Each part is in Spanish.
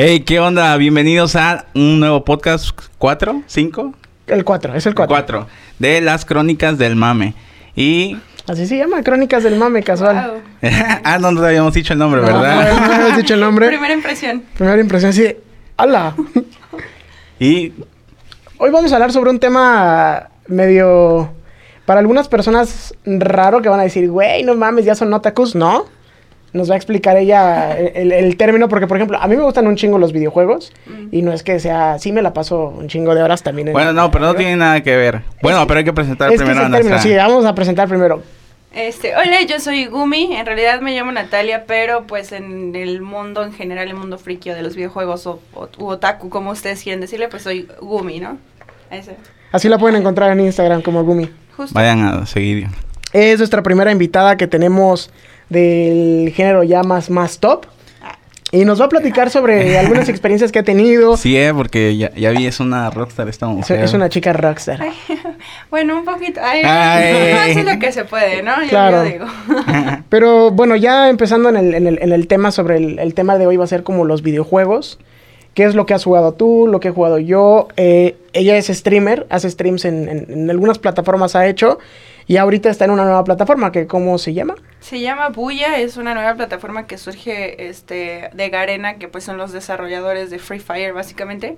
Hey, ¿qué onda? Bienvenidos a un nuevo podcast, ¿cuatro? ¿Cinco? El 4, es el 4. Cuatro. De las crónicas del mame. Y... Así se llama, Crónicas del Mame Casual. Wow. ah, no, no te habíamos dicho el nombre, No, ¿verdad? No, no habías dicho el nombre. Primera impresión. Primera impresión, así de, ¡Hala! y... Hoy vamos a hablar sobre un tema medio... Para algunas personas raro que van a decir, güey, no mames, ya son otakus. No. Nos va a explicar ella el, el término, porque por ejemplo, a mí me gustan un chingo los videojuegos. Y no es que sea, sí me la paso un chingo de horas también. en- Bueno, no, pero no tiene nada que ver. Bueno, pero hay que presentar Es que es primero a término, sí, vamos a presentar primero. Este, hola, yo soy Gumi. En realidad me llamo Natalia, pero pues en el mundo en general, el mundo frikio de los videojuegos o, o u otaku, como ustedes quieren decirle, pues soy Gumi, ¿no? Ese. Así la pueden encontrar en Instagram como Gumi. Justo. Vayan a seguir. Es nuestra primera invitada que tenemos del género ya más, más top. Y nos va a platicar sobre algunas experiencias que ha tenido. Sí, eh, porque ya, ya vi, es una rockstar esta Es, mujer. es una chica rockstar. Ay, bueno, un poquito. Ay, Ay. eso es lo que se puede, ¿no? Yo, Claro. yo digo. Pero bueno, ya empezando en el, en el, en el tema sobre el, el tema de hoy va a ser como los videojuegos. ¿Qué es lo que has jugado tú? Lo que he jugado yo. Eh, ella es streamer, hace streams en, en- en algunas plataformas ha hecho. Y ahorita está en una nueva plataforma que ¿cómo se llama? Se llama Buya, es una nueva plataforma que surge este de Garena, que pues son los desarrolladores de Free Fire básicamente.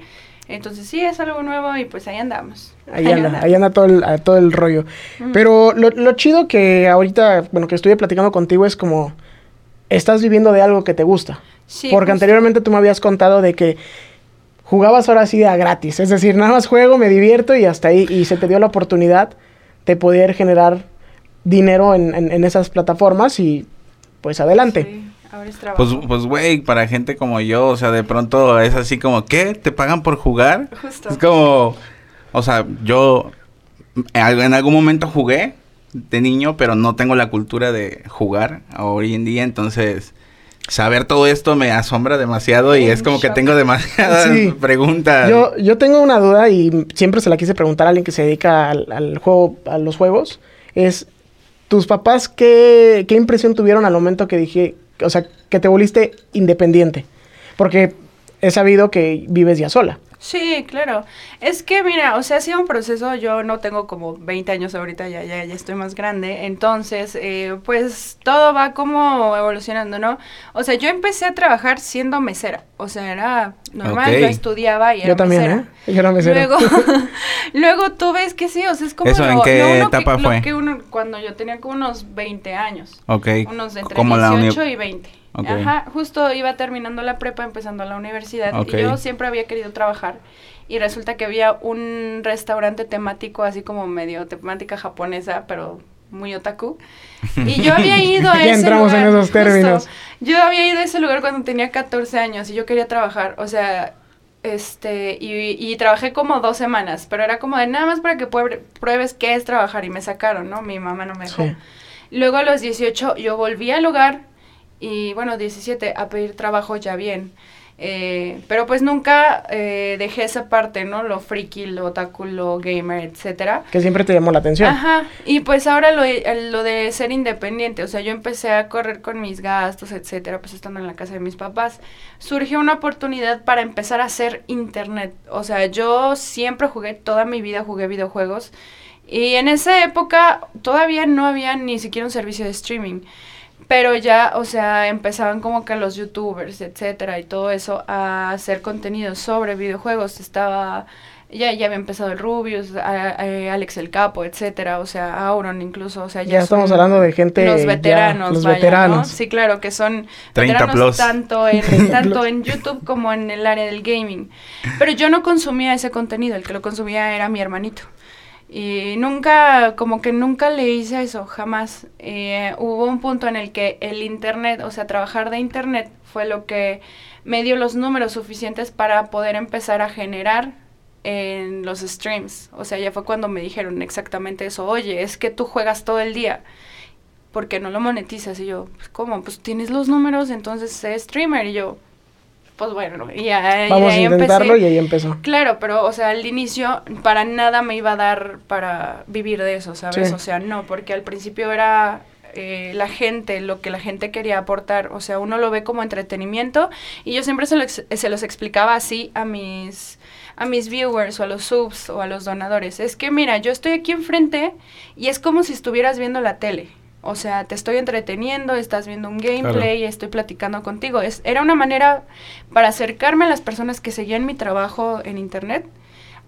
Entonces sí, es algo nuevo y pues ahí andamos. Ahí anda, ahí anda todo el, todo el rollo. Pero lo, lo chido que ahorita, bueno, que estuve platicando contigo es como estás viviendo de algo que te gusta. Sí, Porque justo. anteriormente tú me habías contado de que jugabas ahora sí de a gratis. Es decir, nada más juego, me divierto y hasta ahí. Y se te dio la oportunidad de poder generar dinero en, en- en esas plataformas y pues adelante. Sí, ahora es trabajo. Pues, pues, güey, para gente como yo, o sea, de pronto es así como, ¿qué? ¿Te pagan por jugar? Justo. Es como, o sea, yo en al- en algún momento jugué de niño, pero no tengo la cultura de jugar hoy en día, entonces saber todo esto me asombra demasiado y es como que tengo demasiadas Sí. preguntas. Yo, yo tengo una duda y siempre se la quise preguntar a alguien que se dedica al, al juego, a los juegos. Es, ¿tus papás qué, qué impresión tuvieron al momento que dije, o sea, que te volviste independiente? Porque he sabido que vives ya sola. Sí, claro. Es que, mira, o sea, ha sido un proceso. Yo no tengo como 20 años ahorita, ya, ya, ya estoy más grande. Entonces, eh, pues todo va como evolucionando, ¿no? O sea, yo empecé a trabajar siendo mesera. O sea, era normal, Ok. yo estudiaba y era Yo también, mesera. ¿eh? Yo era mesero. Luego, luego tú ves que sí, o sea, es como ¿Eso en lo, qué lo uno etapa que, fue? Lo que uno, cuando yo tenía como unos 20 años. ok. Unos de entre como la uni- 18 y 20. Ok. Ajá, justo iba terminando la prepa, empezando la universidad. Y yo siempre había querido trabajar. Y resulta que había un restaurante temático, así como medio temática japonesa, pero muy otaku. Y yo había ido a Ya ese entramos en lugar, esos términos. Yo había ido a ese lugar cuando tenía 14 años y yo quería trabajar. O sea, este, y, y trabajé como dos semanas, pero era como de nada más para que pruebe- pruebes qué es trabajar. Y me sacaron, ¿no? Mi mamá no me dejó. Sí. Luego a los 18 yo volví al lugar y bueno, 17 a pedir trabajo ya bien. Eh, pero pues nunca eh, dejé esa parte, ¿no? Lo friki, lo otaku, lo gamer, etcétera. Que siempre te llamó la atención. Ajá, y pues ahora lo, de- lo de ser independiente, o sea, yo empecé a correr con mis gastos, etcétera, pues estando en la casa de mis papás, surgió una oportunidad para empezar a hacer internet, o sea, yo siempre jugué, toda mi vida jugué videojuegos, y en esa época todavía no había ni siquiera un servicio de streaming, pero ya, o sea, empezaban como que los youtubers, etcétera, y todo eso a hacer contenido sobre videojuegos, estaba ya, ya había empezado el Rubius, a- a- Alex el Capo, etcétera, o sea, Auron incluso, o sea, Ya estamos son hablando de gente los ya, veteranos, los vaya, ¿no? Sí, claro, que son 30 veteranos plus. tanto en tanto en YouTube como en el área del gaming. Pero yo no consumía ese contenido, el que lo consumía era mi hermanito. Y nunca, como que nunca le hice eso, jamás. Eh, hubo un punto en el que el internet, o sea, trabajar de internet fue lo que me dio los números suficientes para poder empezar a generar en los streams. O sea, ya fue cuando me dijeron exactamente eso. Oye, es que tú juegas todo el día. porque no lo monetizas? Y yo, pues, ¿cómo? Pues tienes los números, entonces sé streamer. Y yo, pues bueno, y y Vamos a ahí intentarlo empecé. y ahí empezó. Claro, pero, o sea, al inicio para nada me iba a dar para vivir de eso, ¿sabes? Sí. O sea, no, porque al principio era eh, la gente, lo que la gente quería aportar. O sea, uno lo ve como entretenimiento y yo siempre se, lo ex- se los explicaba así a mis, a mis viewers o a los subs o a los donadores. Es que mira, yo estoy aquí enfrente y es como si estuvieras viendo la tele. O sea, te estoy entreteniendo, estás viendo un gameplay, estoy platicando contigo. Es, era una manera para acercarme a las personas que seguían mi trabajo en internet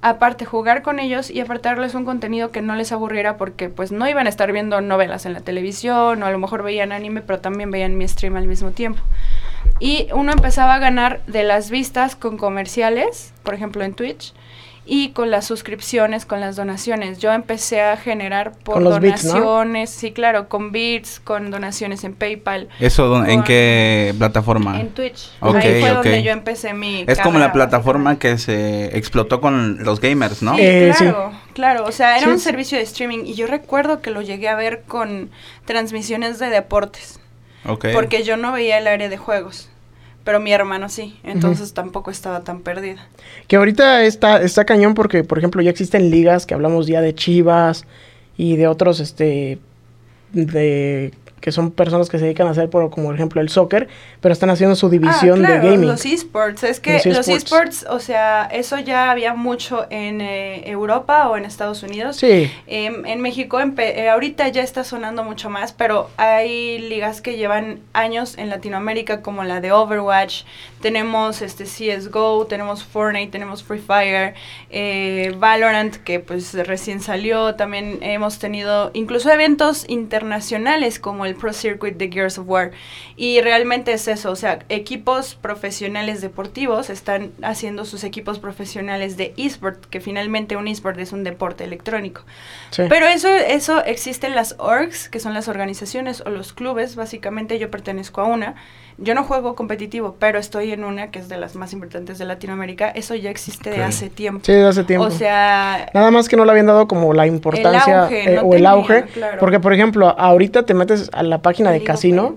aparte jugar con ellos y aparte darles un contenido que no les aburriera porque pues no iban a estar viendo novelas en la televisión o a lo mejor veían anime pero también veían mi stream al mismo tiempo. Y uno empezaba a ganar de las vistas con comerciales, por ejemplo en Twitch, y con las suscripciones, con las donaciones. Yo empecé a generar por Con los bits, ¿no? donaciones, sí, claro, con bits, con donaciones en PayPal, ¿Eso dó- en qué plataforma? en Twitch. Ok, Ahí fue donde yo empecé mi Es como la plataforma que se explotó con los gamers, ¿no? Sí, Eh, sí. claro, claro. O sea, era Sí, un sí. servicio de streaming y yo recuerdo que lo llegué a ver con transmisiones de deportes, Ok. porque yo no veía el área de juegos, pero mi hermano sí, entonces tampoco estaba tan perdida. Que ahorita está, está cañón porque, por ejemplo, ya existen ligas que hablamos ya de Chivas y de otros, este, de que son personas que se dedican a hacer, por, como por ejemplo, el soccer, pero están haciendo su división Ah, claro, de gaming. Los esports, es que Los esports. esports, o sea, eso ya había mucho en eh, Europa o en Estados Unidos. Sí, Em, en México empe- eh, ahorita ya está sonando mucho más, pero hay ligas que llevan años en Latinoamérica como la de Overwatch, tenemos este CSGO, tenemos Fortnite, tenemos Free Fire, eh, Valorant que pues recién salió, también hemos tenido incluso eventos internacionales como el Pro Circuit de Gears of War y realmente es eso, o sea, equipos profesionales deportivos están haciendo sus equipos profesionales de esport, que finalmente un esport es un deporte electrónico. sí. Pero eso, eso existen las orgs, que son las organizaciones o los clubes, básicamente yo pertenezco a una. Yo no juego competitivo, pero estoy en una que es de las más importantes de Latinoamérica. Eso ya existe Ok. de hace tiempo. sí, desde hace tiempo. O sea, Nada más que no le habían dado como la importancia auge, eh, no o el auge. claro. Porque, por ejemplo, ahorita te metes a la página de casino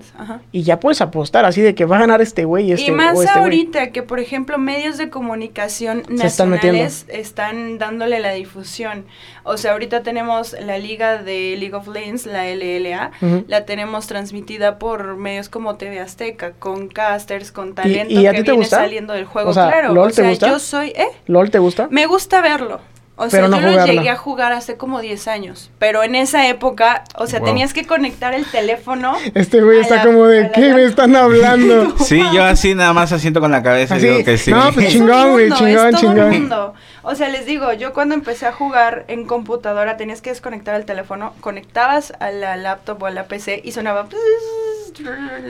y ya puedes apostar así de que va a ganar este güey y este y más o este ahorita que, por ejemplo, medios de comunicación Se nacionales están dándole la difusión. O sea, ahorita tenemos la liga de League of Legends, la LLA, la tenemos transmitida por medios como TV Azteca, con casters, con talento y a que ti te viene gusta? saliendo del juego. O sea, claro, ¿LOL o te sea, gusta? yo soy, ¿eh? ¿LOL te gusta? Me gusta verlo. O Pero sea, no yo lo jugarlo. llegué a jugar hace como 10 años, pero en esa época, o sea, Wow. tenías que conectar el teléfono. Este güey está la- como de, la ¿qué me están hablando? Sí, yo así nada más asiento con la cabeza Así, y digo que sí. no, pues Es chingón, güey, chingón, es todo chingón. un mundo. O sea, les digo, yo cuando empecé a jugar en computadora tenías que desconectar el teléfono, conectabas a la laptop o a la PC y sonaba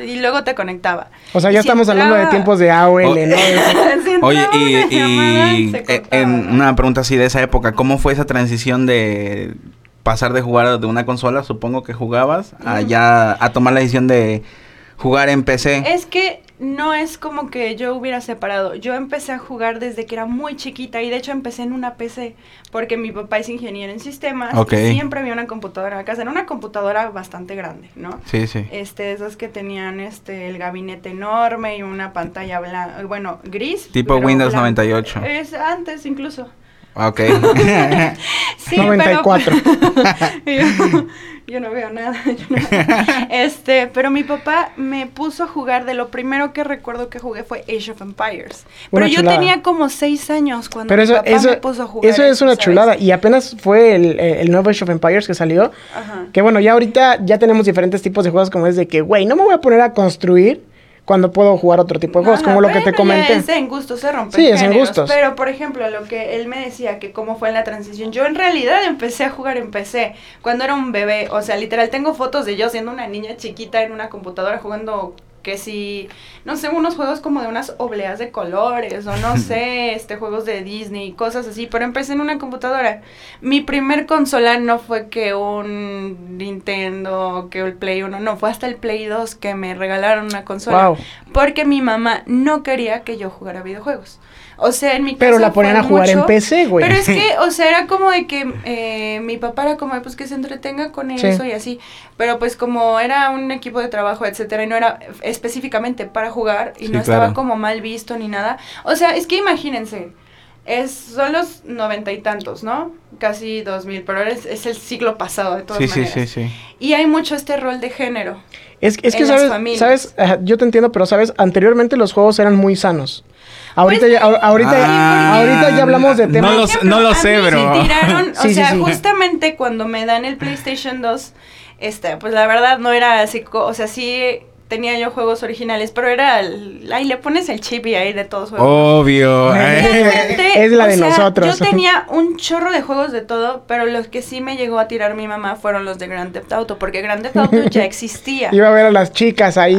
y luego te conectaba. O sea, ya Y si estamos hablando de tiempos de AOL, Oh, ¿no? Si Oye, y, llamada, en una pregunta así de esa época, ¿cómo fue esa transición de pasar de jugar de una consola, supongo que jugabas, a Ujú. ya a tomar la decisión de jugar en PC? Es que no es como que yo hubiera separado. Yo empecé a jugar desde que era muy chiquita y de hecho empecé en una PC porque mi papá es ingeniero en sistemas y siempre había una computadora en la casa. Era una computadora bastante grande, ¿no? Sí, sí. Este, esas que tenían este el gabinete enorme y una pantalla blanca, bueno, gris. Tipo Windows blanca. 98. Es antes incluso. Ok. Sí, 94. Pero, yo, yo no veo nada. yo no- este, pero mi papá me puso a jugar. De lo primero que recuerdo que jugué fue Age of Empires. Una pero yo chulada. tenía como seis años cuando Pero mi eso, papá eso, me puso a jugar. eso es una ¿sabes? chulada. Y apenas fue el, el nuevo Age of Empires que salió. Ajá. Que bueno, ya ahorita ya tenemos diferentes tipos de juegos como es de que, güey, no me voy a poner a construir cuando puedo jugar otro tipo de juegos, Ajá, como lo que te comenté. Es en gustos, se rompen Sí, es en gustos. Pero, por ejemplo, lo que él me decía, que cómo fue en la transición, yo en realidad empecé a jugar en PC cuando era un bebé. O sea, literal, tengo fotos de yo siendo una niña chiquita en una computadora jugando que si, no sé, unos juegos como de unas obleas de colores o no sé, este juegos de Disney, cosas así, pero empecé en una computadora. Mi primer consola no fue que un Nintendo, que el Play 1, no, fue hasta el Play 2 que me regalaron una consola. Wow. Porque mi mamá no quería que yo jugara videojuegos. O sea, en mi casa Pero la ponían a jugar en mucho- PC, güey. Pero es que, o sea, era como de que eh, mi papá era como, pues que se entretenga con Sí. eso y así. Pero pues como era un equipo de trabajo, etcétera, y no era específicamente para jugar y Sí, no estaba claro. como mal visto ni nada. O sea, es que imagínense. Es, son los noventa y tantos, ¿no? Casi dos mil, pero es, es el siglo pasado de todas Sí, maneras. sí, sí, sí. Y hay mucho este rol de género. Es, es que, en las ¿sabes? familias. ¿sabes? Yo te entiendo, pero, ¿sabes? Anteriormente los juegos eran muy sanos. Ahorita, Pues, ya, ahor- ahorita, Ah, ahorita ya hablamos de no temas... no lo sé, bro. tiraron, o Sí, sea, sí. justamente cuando me dan el PlayStation 2, este, pues la verdad no era así, co- o sea, sí tenía yo juegos originales, pero era, el- ahí le pones el chip y ahí de todos juegos. Obvio. Realmente, Es la de sea, nosotros. Yo tenía un chorro de juegos de todo, pero los que sí me llegó a tirar mi mamá fueron los de Grand Theft Auto, porque Grand Theft Auto ya existía. Iba a ver a las chicas ahí.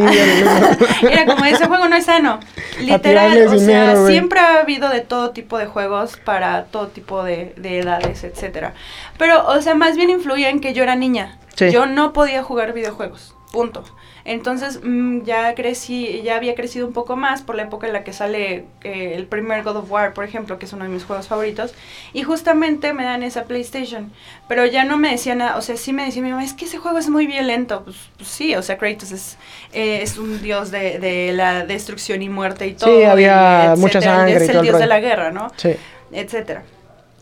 Era como ese juego no es sano. Literal, o sea, dinero, siempre ha habido de todo tipo de juegos para todo tipo de, de edades, etcétera. Pero, o sea, más bien influía en que yo era niña. Sí. Yo no podía jugar videojuegos. Punto. Entonces, mm, ya crecí, ya había crecido un poco más por la época en la que sale eh, el primer God of War, por ejemplo, que es uno de mis juegos favoritos. Y justamente me dan esa PlayStation. Pero ya no me decía nada, o sea, sí me decía mi mamá, es que ese juego es muy violento. Pues, pues sí, o sea, Kratos es, eh, es un dios de, de la destrucción y muerte y todo. Sí, había y mucha sangre y Es todo el dios de la guerra, ¿no? sí. etcétera.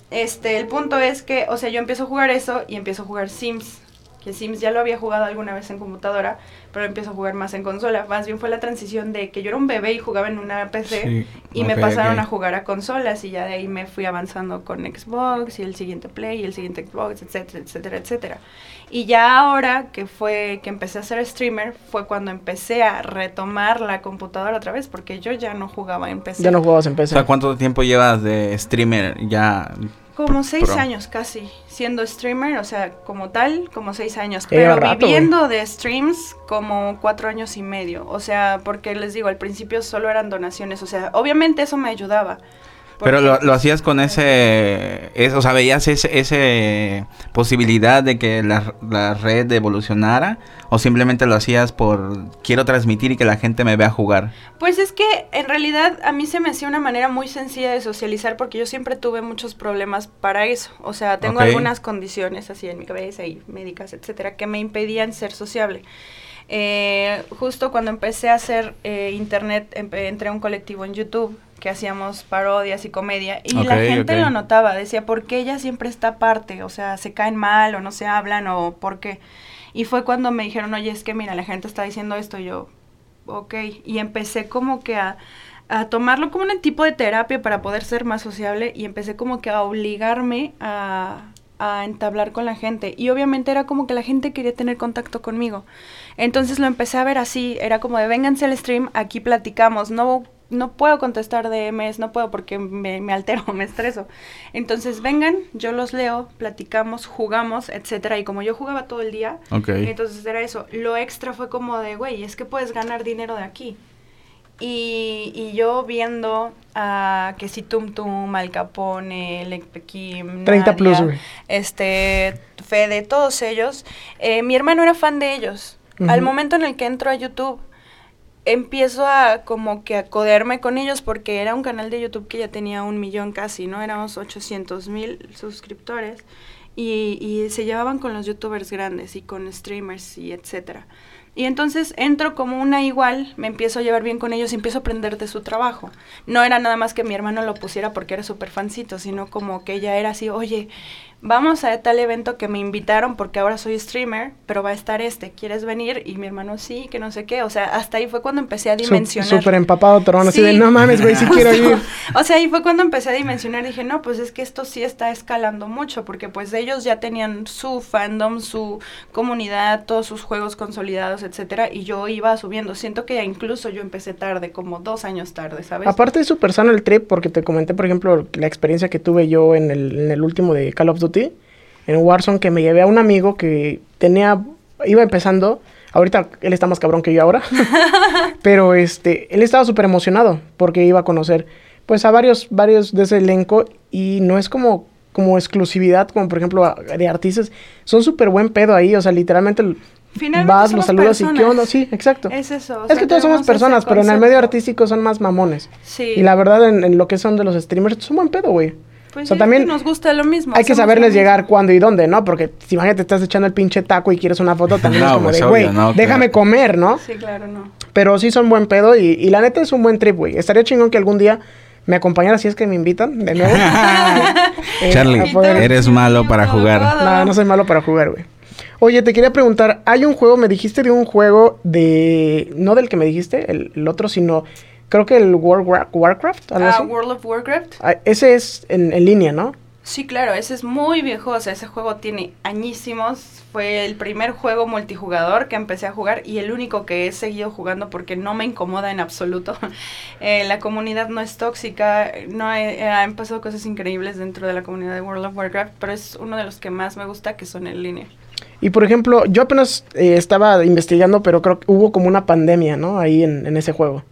Este, el punto es que, o sea, yo empiezo a jugar eso y empiezo a jugar Sims. Que Sims ya lo había jugado alguna vez en computadora, pero empiezo a jugar más en consola. Más bien fue la transición de que yo era un bebé y jugaba en una PC Sí, y me pasaron a jugar a consolas y ya de ahí me fui avanzando con Xbox y el siguiente Play y el siguiente Xbox, etcétera, etcétera, etcétera. Y ya ahora que fue que empecé a ser streamer fue cuando empecé a retomar la computadora otra vez porque yo ya no jugaba en PC. Ya no jugabas en O PC. sea, ¿cuánto tiempo llevas de streamer ya? Como seis Pro. años casi, siendo streamer, o sea, como tal, como seis años. Pero rato, viviendo de streams como cuatro años y medio. O sea, porque les digo, al principio solo eran donaciones. O sea, obviamente eso me ayudaba. Pero lo, lo hacías con ese, es- o sea, veías ese, ese posibilidad de que la, la red evolucionara o simplemente lo hacías por quiero transmitir y que la gente me vea jugar. Pues es que en realidad a mí se me hacía una manera muy sencilla de socializar porque yo siempre tuve muchos problemas para eso. O sea, tengo algunas condiciones así en mi cabeza y médicas, etcétera, que me impedían ser sociable. Eh, justo cuando empecé a hacer eh, internet, empe- entré a un colectivo en YouTube que hacíamos parodias y comedia y la gente lo notaba, decía, ¿por qué ella siempre está aparte? O sea, se caen mal o no se hablan o por qué. Y fue cuando me dijeron, oye, es que mira, la gente está diciendo esto, y yo, ok. Y empecé como que a, a tomarlo como un tipo de terapia para poder ser más sociable y empecé como que a obligarme a, a entablar con la gente. Y obviamente era como que la gente quería tener contacto conmigo. Entonces lo empecé a ver así, era como de vénganse al stream, aquí platicamos, no, no puedo contestar DMs, no puedo porque me, me altero, me estreso. Entonces vengan, yo los leo, platicamos, jugamos, etcétera. Y como yo jugaba todo el día, Ok. entonces era eso. Lo extra fue como de, güey, es que puedes ganar dinero de aquí. Y, y yo viendo a que si Tum Tum, Al Capone, Lek Pekim, 30 plus, güey. este, Fede, todos ellos, eh, mi hermano era fan de ellos. Al momento en el que entro a YouTube, empiezo a como que a codearme con ellos porque era un canal de YouTube que ya tenía un millón casi, ¿no? Éramos 800 mil suscriptores y, y se llevaban con los youtubers grandes y con streamers y etcétera. Y entonces entro como una igual, me empiezo a llevar bien con ellos y empiezo a aprender de su trabajo. No era nada más que mi hermano lo pusiera porque era súper fancito, sino como que ella era así, oye, vamos a tal evento que me invitaron porque ahora soy streamer, pero va a estar este, ¿quieres venir? Y mi hermano sí, que no sé qué. O sea, hasta ahí fue cuando empecé a dimensionar. Súper empapado, Torón, así de Sí. no mames, güey, sí quiero ir. O sea, ahí fue cuando empecé a dimensionar, dije, no, pues es que esto sí está escalando mucho, porque pues ellos ya tenían su fandom, su comunidad, todos sus juegos consolidados, etcétera, y yo iba subiendo. Siento que incluso yo empecé tarde, como dos años tarde, ¿sabes? Aparte es súper sano el trip porque te comenté, por ejemplo, la experiencia que tuve yo en el, en el último de Call of Duty, en Warzone, que me llevé a un amigo que tenía, iba empezando, ahorita él está más cabrón que yo ahora, pero este, él estaba súper emocionado porque iba a conocer pues a varios, varios de ese elenco y no es como, como exclusividad, como por ejemplo a- de artistas, son súper buen pedo ahí, o sea, literalmente Finalmente vas, los saludas y qué personas. onda, sí, exacto. Es eso. o Es sea, que todos somos personas, pero en el medio artístico son más mamones. Sí. Y la verdad, en, en lo que son de los streamers, es un buen pedo, güey. Pues o sea, también nos gusta lo mismo. Hay que saberles llegar cuándo y dónde, ¿no? Porque si imagínate, estás echando el pinche taco y quieres una foto, también No, es como pues, de, güey, no, déjame claro. comer, ¿no? Sí, claro, no. Pero sí son buen pedo y, y la neta es un buen trip, güey. Estaría chingón que algún día me acompañara si es que me invitan de nuevo. Eh, Charlie, eres malo para jugar. No, no soy malo para jugar, güey. Oye, te quería preguntar, hay un juego, me dijiste de un juego de... No del que me dijiste, el, otro, sino... Creo que el World Warcraft. ah, World of Warcraft. Ah, ese es en, en línea, ¿no? Sí, claro, ese es muy viejo, o sea, ese juego tiene añísimos, fue el primer juego multijugador que empecé a jugar y el único que he seguido jugando porque no me incomoda en absoluto. Eh, la comunidad no es tóxica, no he, eh, han pasado cosas increíbles dentro de la comunidad de World of Warcraft, pero es uno de los que más me gusta que son en línea. Y por ejemplo, yo apenas eh, estaba investigando, pero creo que hubo como una pandemia, ¿no? Ahí en, en ese juego.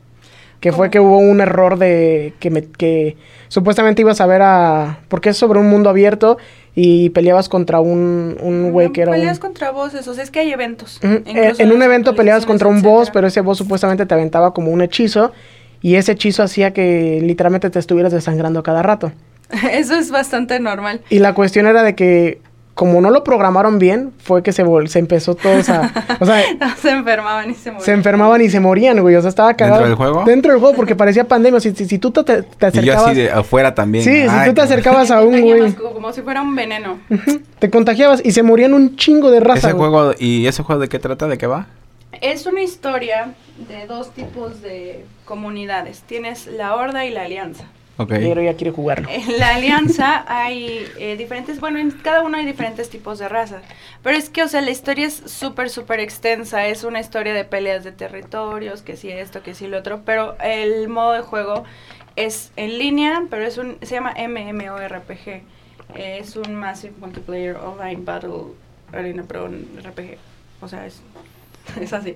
Que fue que hubo un error de que, me, que supuestamente ibas a ver a... Porque es sobre un mundo abierto y peleabas contra un, un güey que era Peleas contra voces, o sea, es que hay eventos. Eh, en un evento peleabas contra un boss, pero ese boss supuestamente te aventaba como un hechizo y ese hechizo hacía que literalmente te estuvieras desangrando cada rato. Eso es bastante normal. Y la cuestión era de que como no lo programaron bien, fue que se, se empezó todos a... O sea, se enfermaban y se morían. Se enfermaban y se morían, güey. O sea, estaba cagado. ¿Dentro del juego? Dentro del juego, porque parecía pandemia. Si, si, tú te, te, acercabas... Y yo así de afuera también. Sí, si tú te acercabas a un güey... Como si fuera un veneno. Te contagiabas y se morían un chingo de raza, ¿Ese juego... ¿Y ese juego de qué trata? ¿De qué va? Es una historia de dos tipos de comunidades. Tienes la Horda y la Alianza. Pero ya quiere jugarlo. En la alianza hay eh, diferentes, bueno, en cada uno hay diferentes tipos de razas. Pero es que, o sea, la historia es súper, súper extensa. Es una historia de peleas de territorios, que sí esto, que sí lo otro. Pero el modo de juego es en línea, pero es un, se llama MMORPG. es un Massive Multiplayer Online Battle Arena Pro RPG. O sea, es es así.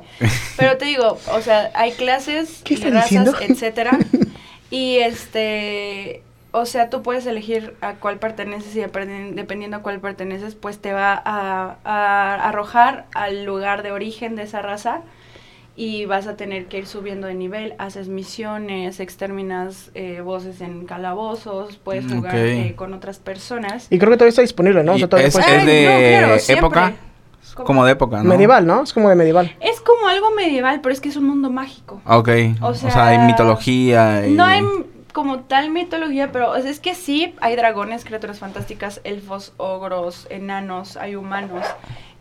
Pero te digo, o sea, hay clases, razas, etcétera. Y este, o sea, tú puedes elegir a cuál perteneces y dependiendo a cuál perteneces, pues te va a, arrojar al lugar de origen de esa raza y vas a tener que ir subiendo de nivel, haces misiones, exterminas eh, voces en calabozos, puedes mm, jugar eh, con otras personas. Y creo que todavía está disponible, ¿no? O sea, es, de época. Como de época, ¿no? Medieval, ¿no? Es como de medieval. Es como algo medieval, pero es que es un mundo mágico. Ok. O sea, hay mitología. Y... No hay como tal mitología, pero es que sí, hay dragones, criaturas fantásticas, elfos, ogros, enanos, hay humanos.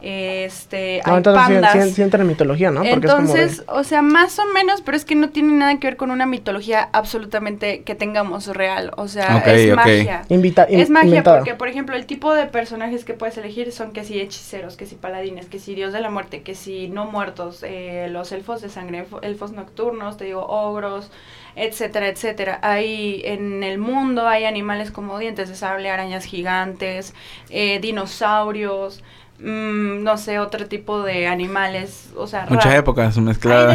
Este, hay pandas. Sí, entra en mitología, ¿no? Porque entonces, o sea, más o menos, pero es que no tiene nada que ver con una mitología absolutamente que tengamos real. O sea, es magia. es magia porque, por ejemplo, el tipo de personajes que puedes elegir son que si hechiceros, que si paladines, que si dios de la muerte, que si no muertos, eh, los elfos de sangre, elfos nocturnos, te digo, ogros, etcétera, etcétera. Hay en el mundo, hay animales como dientes de sable, arañas gigantes, eh, dinosaurios. Mm, no sé, otro tipo de animales, o sea, muchas épocas mezcladas.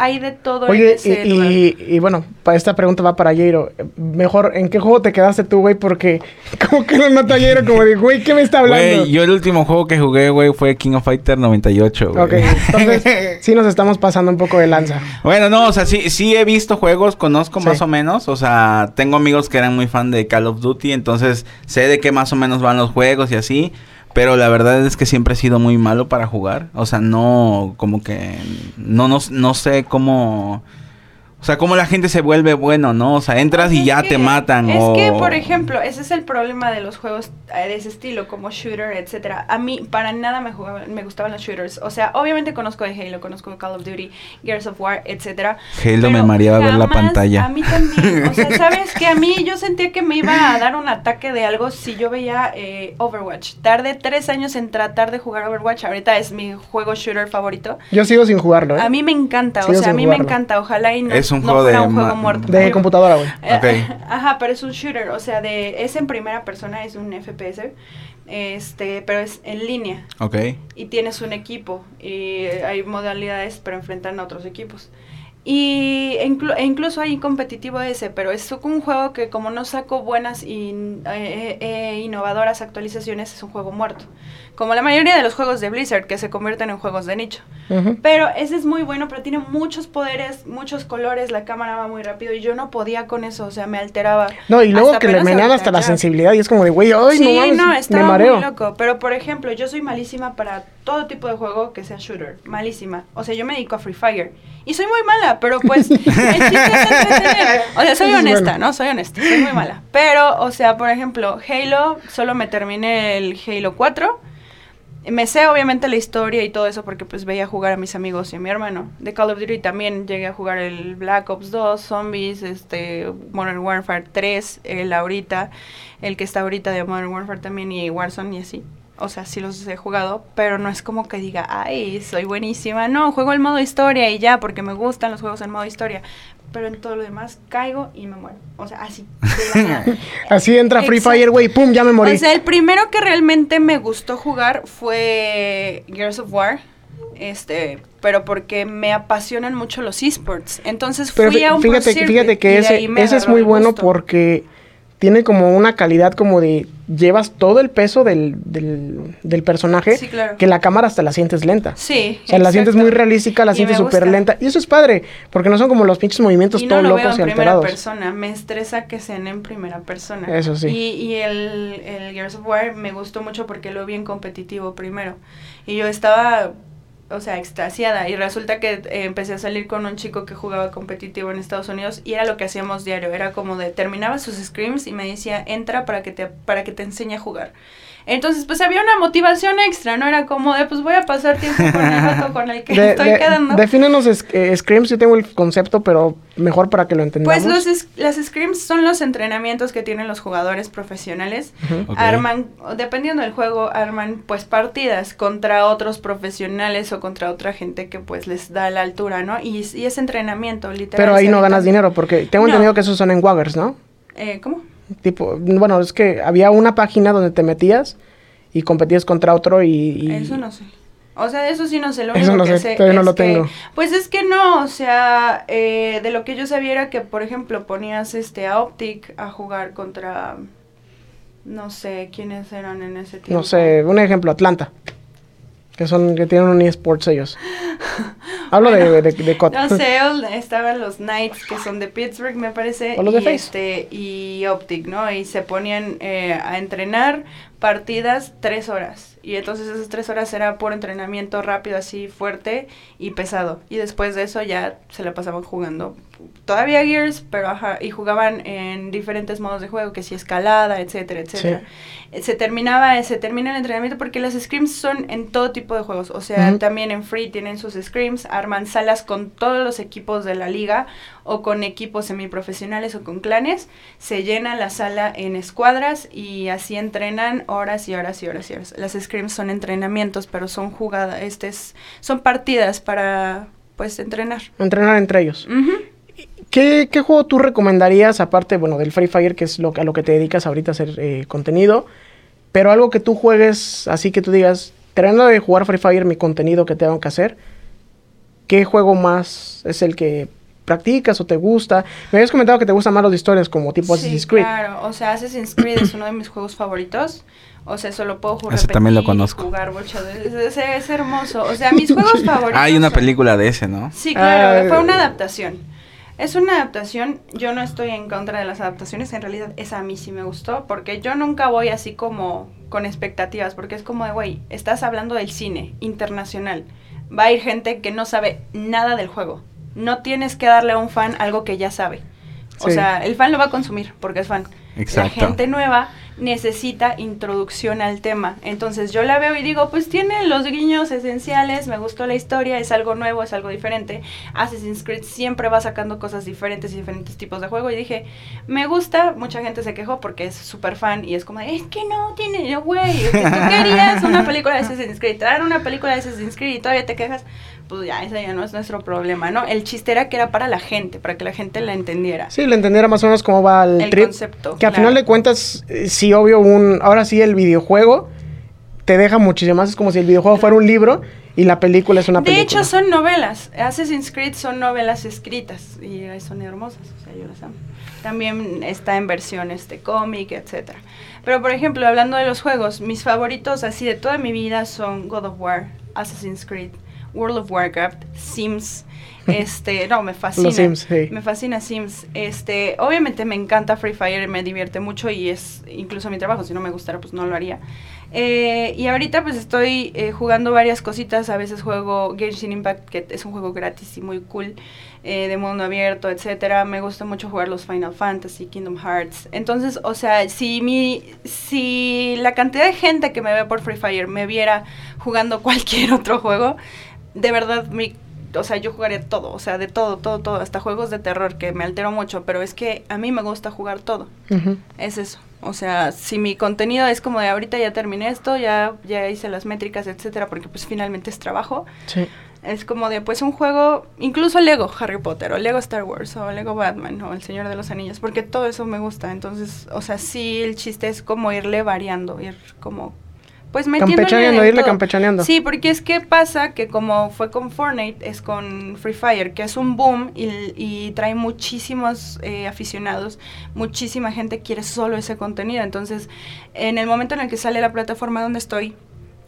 Hay de todo, hay de todo. Oye, y, bueno, para esta pregunta va para Jairo. Mejor, ¿en qué juego te quedaste tú, güey? Porque como que lo nota Jairo como de, güey, ¿qué me está hablando? Güey, yo el último juego que jugué, güey, fue King of Fighter 98, güey. Ok, entonces sí nos estamos pasando un poco de lanza. Bueno, no, o sea, sí, sí he visto juegos, conozco más o menos, o sea, tengo amigos que eran muy fan de Call of Duty, entonces sé de qué más o menos van los juegos y así. Pero la verdad es que siempre he sido muy malo para jugar. O sea, no, como que, no, no, no sé cómo o sea, cómo la gente se vuelve bueno, ¿no? O sea, entras y ya te matan. Es que, por ejemplo, ese es el problema de los juegos eh, de ese estilo, como shooter, etcétera. A mí, para nada me, me gustaban los shooters. O sea, obviamente conozco de Halo, conozco de Call of Duty, Gears of War, etcétera. Halo me mareaba ver la pantalla. A mí también. O sea, ¿sabes que A mí yo sentía que me iba a dar un ataque de algo si yo veía eh, Overwatch. Tardé tres años en tratar de jugar Overwatch. Ahorita es mi juego shooter favorito. Yo sigo sin jugarlo, ¿eh? A mí me encanta. o sea, a mí me encanta. Ojalá y no un juego de un juego muerto. De computadora, güey. Eh, ajá, pero es un shooter, o sea, de es en primera persona, es un FPS. Este, pero es en línea. Ok. Y tienes un equipo y hay modalidades para enfrentar a otros equipos. Y e, incluso hay competitivo ese, pero es un juego que como no saco buenas y eh, eh, innovadoras actualizaciones, es un juego muerto. Como la mayoría de los juegos de Blizzard, que se convierten en juegos de nicho. Pero ese es muy bueno, pero tiene muchos poderes, muchos colores, la cámara va muy rápido y yo no podía con eso, o sea, me alteraba. No, y luego que le menean hasta la sensibilidad y es como de, güey, ay, sí, no, no, estaba muy loco. Pero, por ejemplo, yo soy malísima para todo tipo de juego que sea shooter. Malísima. O sea, yo me dedico a Free Fire. Y soy muy mala, pero pues el chiste es entretener. O sea, soy honesta. ¿no? Soy honesta, soy muy mala. Pero, o sea, por ejemplo, Halo, solo me terminé el Halo 4. Me sé obviamente la historia y todo eso porque pues veía jugar a mis amigos y a mi hermano. De Call of Duty también llegué a jugar el Black Ops 2, Zombies, este Modern Warfare 3, el ahorita, el que está ahorita de Modern Warfare también y Warzone y así. O sea, sí los he jugado, pero no es como que diga, ay, soy buenísima. No, juego el modo historia y ya, porque me gustan los juegos en modo historia. Pero en todo lo demás caigo y me muero. O sea, así. Así entra Free Exacto. Fire, güey, pum, ya me morí. O sea, el primero que realmente me gustó jugar fue Gears of War. Este, pero porque me apasionan mucho los esports. Entonces Pero fui a un fíjate, fíjate que ese, ese es muy bueno porque tiene como una calidad como de llevas todo el peso del, del, del personaje Sí, claro. que la cámara hasta la sientes lenta. Sí. O sea, la sientes muy realística, la Y sientes súper lenta. Y eso es padre, porque no son como los pinches movimientos Y no todos lo veo locos y en primera alterados. persona, me estresa que sean en primera persona. Eso sí. Y, y el, el Gears of War me gustó mucho porque lo vi en competitivo primero. Y yo estaba, o sea, extasiada. Y resulta que eh, empecé a salir con un chico que jugaba competitivo en Estados Unidos y era lo que hacíamos diario. Era como de, terminaba sus scrims y me decía, entra para que te, para que te enseñe a jugar. Entonces, pues había una motivación extra, ¿no? Era como de, pues voy a pasar tiempo con el rato con el que De- estoy de- quedando. Defínenos eh, Screams, yo tengo el concepto, pero mejor para que lo entendamos. Pues los es- las scrims son los entrenamientos que tienen los jugadores profesionales. Arman, dependiendo del juego, arman pues partidas contra otros profesionales o contra otra gente que pues les da la altura, ¿no? Y, es- y es entrenamiento, literal. Pero ahí no ganas dinero, porque tengo No. entendido que esos son en Waggers, ¿no? Eh, ¿Cómo? Tipo, bueno, es que había una página donde te metías y competías contra otro y... y- Eso no sé. O sea, eso sí no sé, lo Eso único no que sé, sé todavía no lo que- tengo. Pues es que no, o sea, eh, de lo que yo sabía era que, por ejemplo, ponías este a Optic a jugar contra, no sé, quiénes eran en ese tiempo. No sé, un ejemplo, Atlanta. Que son, que tienen un eSports ellos. Hablo de, de, de COD. No sé, estaban los Knights que son de Pittsburgh, me parece. O los de y, Face. este, y Optic, ¿no? Y se ponían eh, a entrenar partidas tres horas. Y entonces esas tres horas era por entrenamiento rápido, así fuerte y pesado. Y después de eso ya se la pasaban jugando. Todavía Gears, pero ajá, y jugaban en diferentes modos de juego, que si escalada, etcétera, etcétera. Eh, Se terminaba, se termina el entrenamiento porque las scrims son en todo tipo de juegos. O sea, también en Free tienen sus scrims, arman salas con todos los equipos de la liga o con equipos semiprofesionales o con clanes. Se llena la sala en escuadras y así entrenan horas y horas y horas y horas. Las scrims son entrenamientos, pero son jugadas, este es, son partidas para pues entrenar. Entrenar entre ellos. ¿Qué, ¿Qué juego tú recomendarías, aparte, bueno, del Free Fire, que es lo, que- a lo que te dedicas ahorita a hacer eh, contenido? Pero algo que tú juegues, así que tú digas, tratando de jugar Free Fire, mi contenido que tengo que hacer, ¿qué juego más es el que practicas o te gusta? Me habías comentado que te gustan más los de historias, como tipo Assassin's Sí, Creed. claro. O sea, Assassin's Creed es uno de mis juegos favoritos. O sea, solo puedo jugar. Ese también lo conozco. Jugar. Es, es hermoso. O sea, mis juegos favoritos. Hay una son- película de ese, ¿no? Sí, claro. Ah, fue una adaptación. Es una adaptación. Yo no estoy en contra de las adaptaciones. En realidad, esa a mí sí me gustó. Porque yo nunca voy así como con expectativas. Porque es como de, güey, estás hablando del cine internacional. Va a ir gente que no sabe nada del juego. No tienes que darle a un fan algo que ya sabe. O sea, el fan lo va a consumir porque es fan. Exacto. La gente nueva necesita introducción al tema. Entonces yo la veo y digo, pues tiene los guiños esenciales, me gustó la historia, es algo nuevo, es algo diferente. Assassin's Creed siempre va sacando cosas diferentes y diferentes tipos de juego. Y dije, me gusta, mucha gente se quejó porque es súper fan y es como, es que no tiene, güey, tú querías una película de Assassin's Creed, te dan una película de Assassin's Creed y todavía te quejas. Pues ya, ese ya no es nuestro problema, ¿no? El chiste era que era para la gente, para que la gente la entendiera. Sí, le entendiera más o menos cómo va el, El trip. concepto, Que a claro. final de cuentas, eh, sí, obvio, un, ahora sí el videojuego te deja muchísimo más. Es como si el videojuego fuera un libro y la película es una de película. hecho, son novelas. Assassin's Creed son novelas escritas y son hermosas, o sea, yo las amo. También está en versión este cómic, etcétera. Pero por ejemplo, hablando de los juegos, mis favoritos así de toda mi vida son God of War, Assassin's Creed, World of Warcraft, Sims. Este, no, me fascina. Los Sims. Me fascina Sims. Este, obviamente me encanta Free Fire, me divierte mucho y es incluso mi trabajo. Si no me gustara, pues no lo haría. Eh, y ahorita pues estoy eh, jugando varias cositas, a veces juego Genshin Impact, que es un juego gratis y muy cool, eh, de mundo abierto, etcétera. Me gusta mucho jugar los Final Fantasy, Kingdom Hearts. Entonces, o sea, si mi, si la cantidad de gente que me ve por Free Fire me viera jugando cualquier otro juego, de verdad mi o sea, yo jugaría todo, o sea, de todo, todo, todo, hasta juegos de terror que me altero mucho, pero es que a mí me gusta jugar todo. Es eso. O sea, si mi contenido es como de ahorita ya terminé esto, ya, ya hice las métricas, etcétera, porque pues finalmente es trabajo. Sí. Es como de pues un juego, incluso Lego Harry Potter, o Lego Star Wars, o Lego Batman, o El Señor de los Anillos, porque todo eso me gusta. Entonces, o sea, sí, el chiste es como irle variando, ir como pues Campechaneando, irle campechaneando. Sí, porque es que pasa que como fue con Fortnite, es con Free Fire, que es un boom y, trae muchísimos eh, aficionados, muchísima gente quiere solo ese contenido. Entonces, en el momento en el que sale la plataforma donde estoy,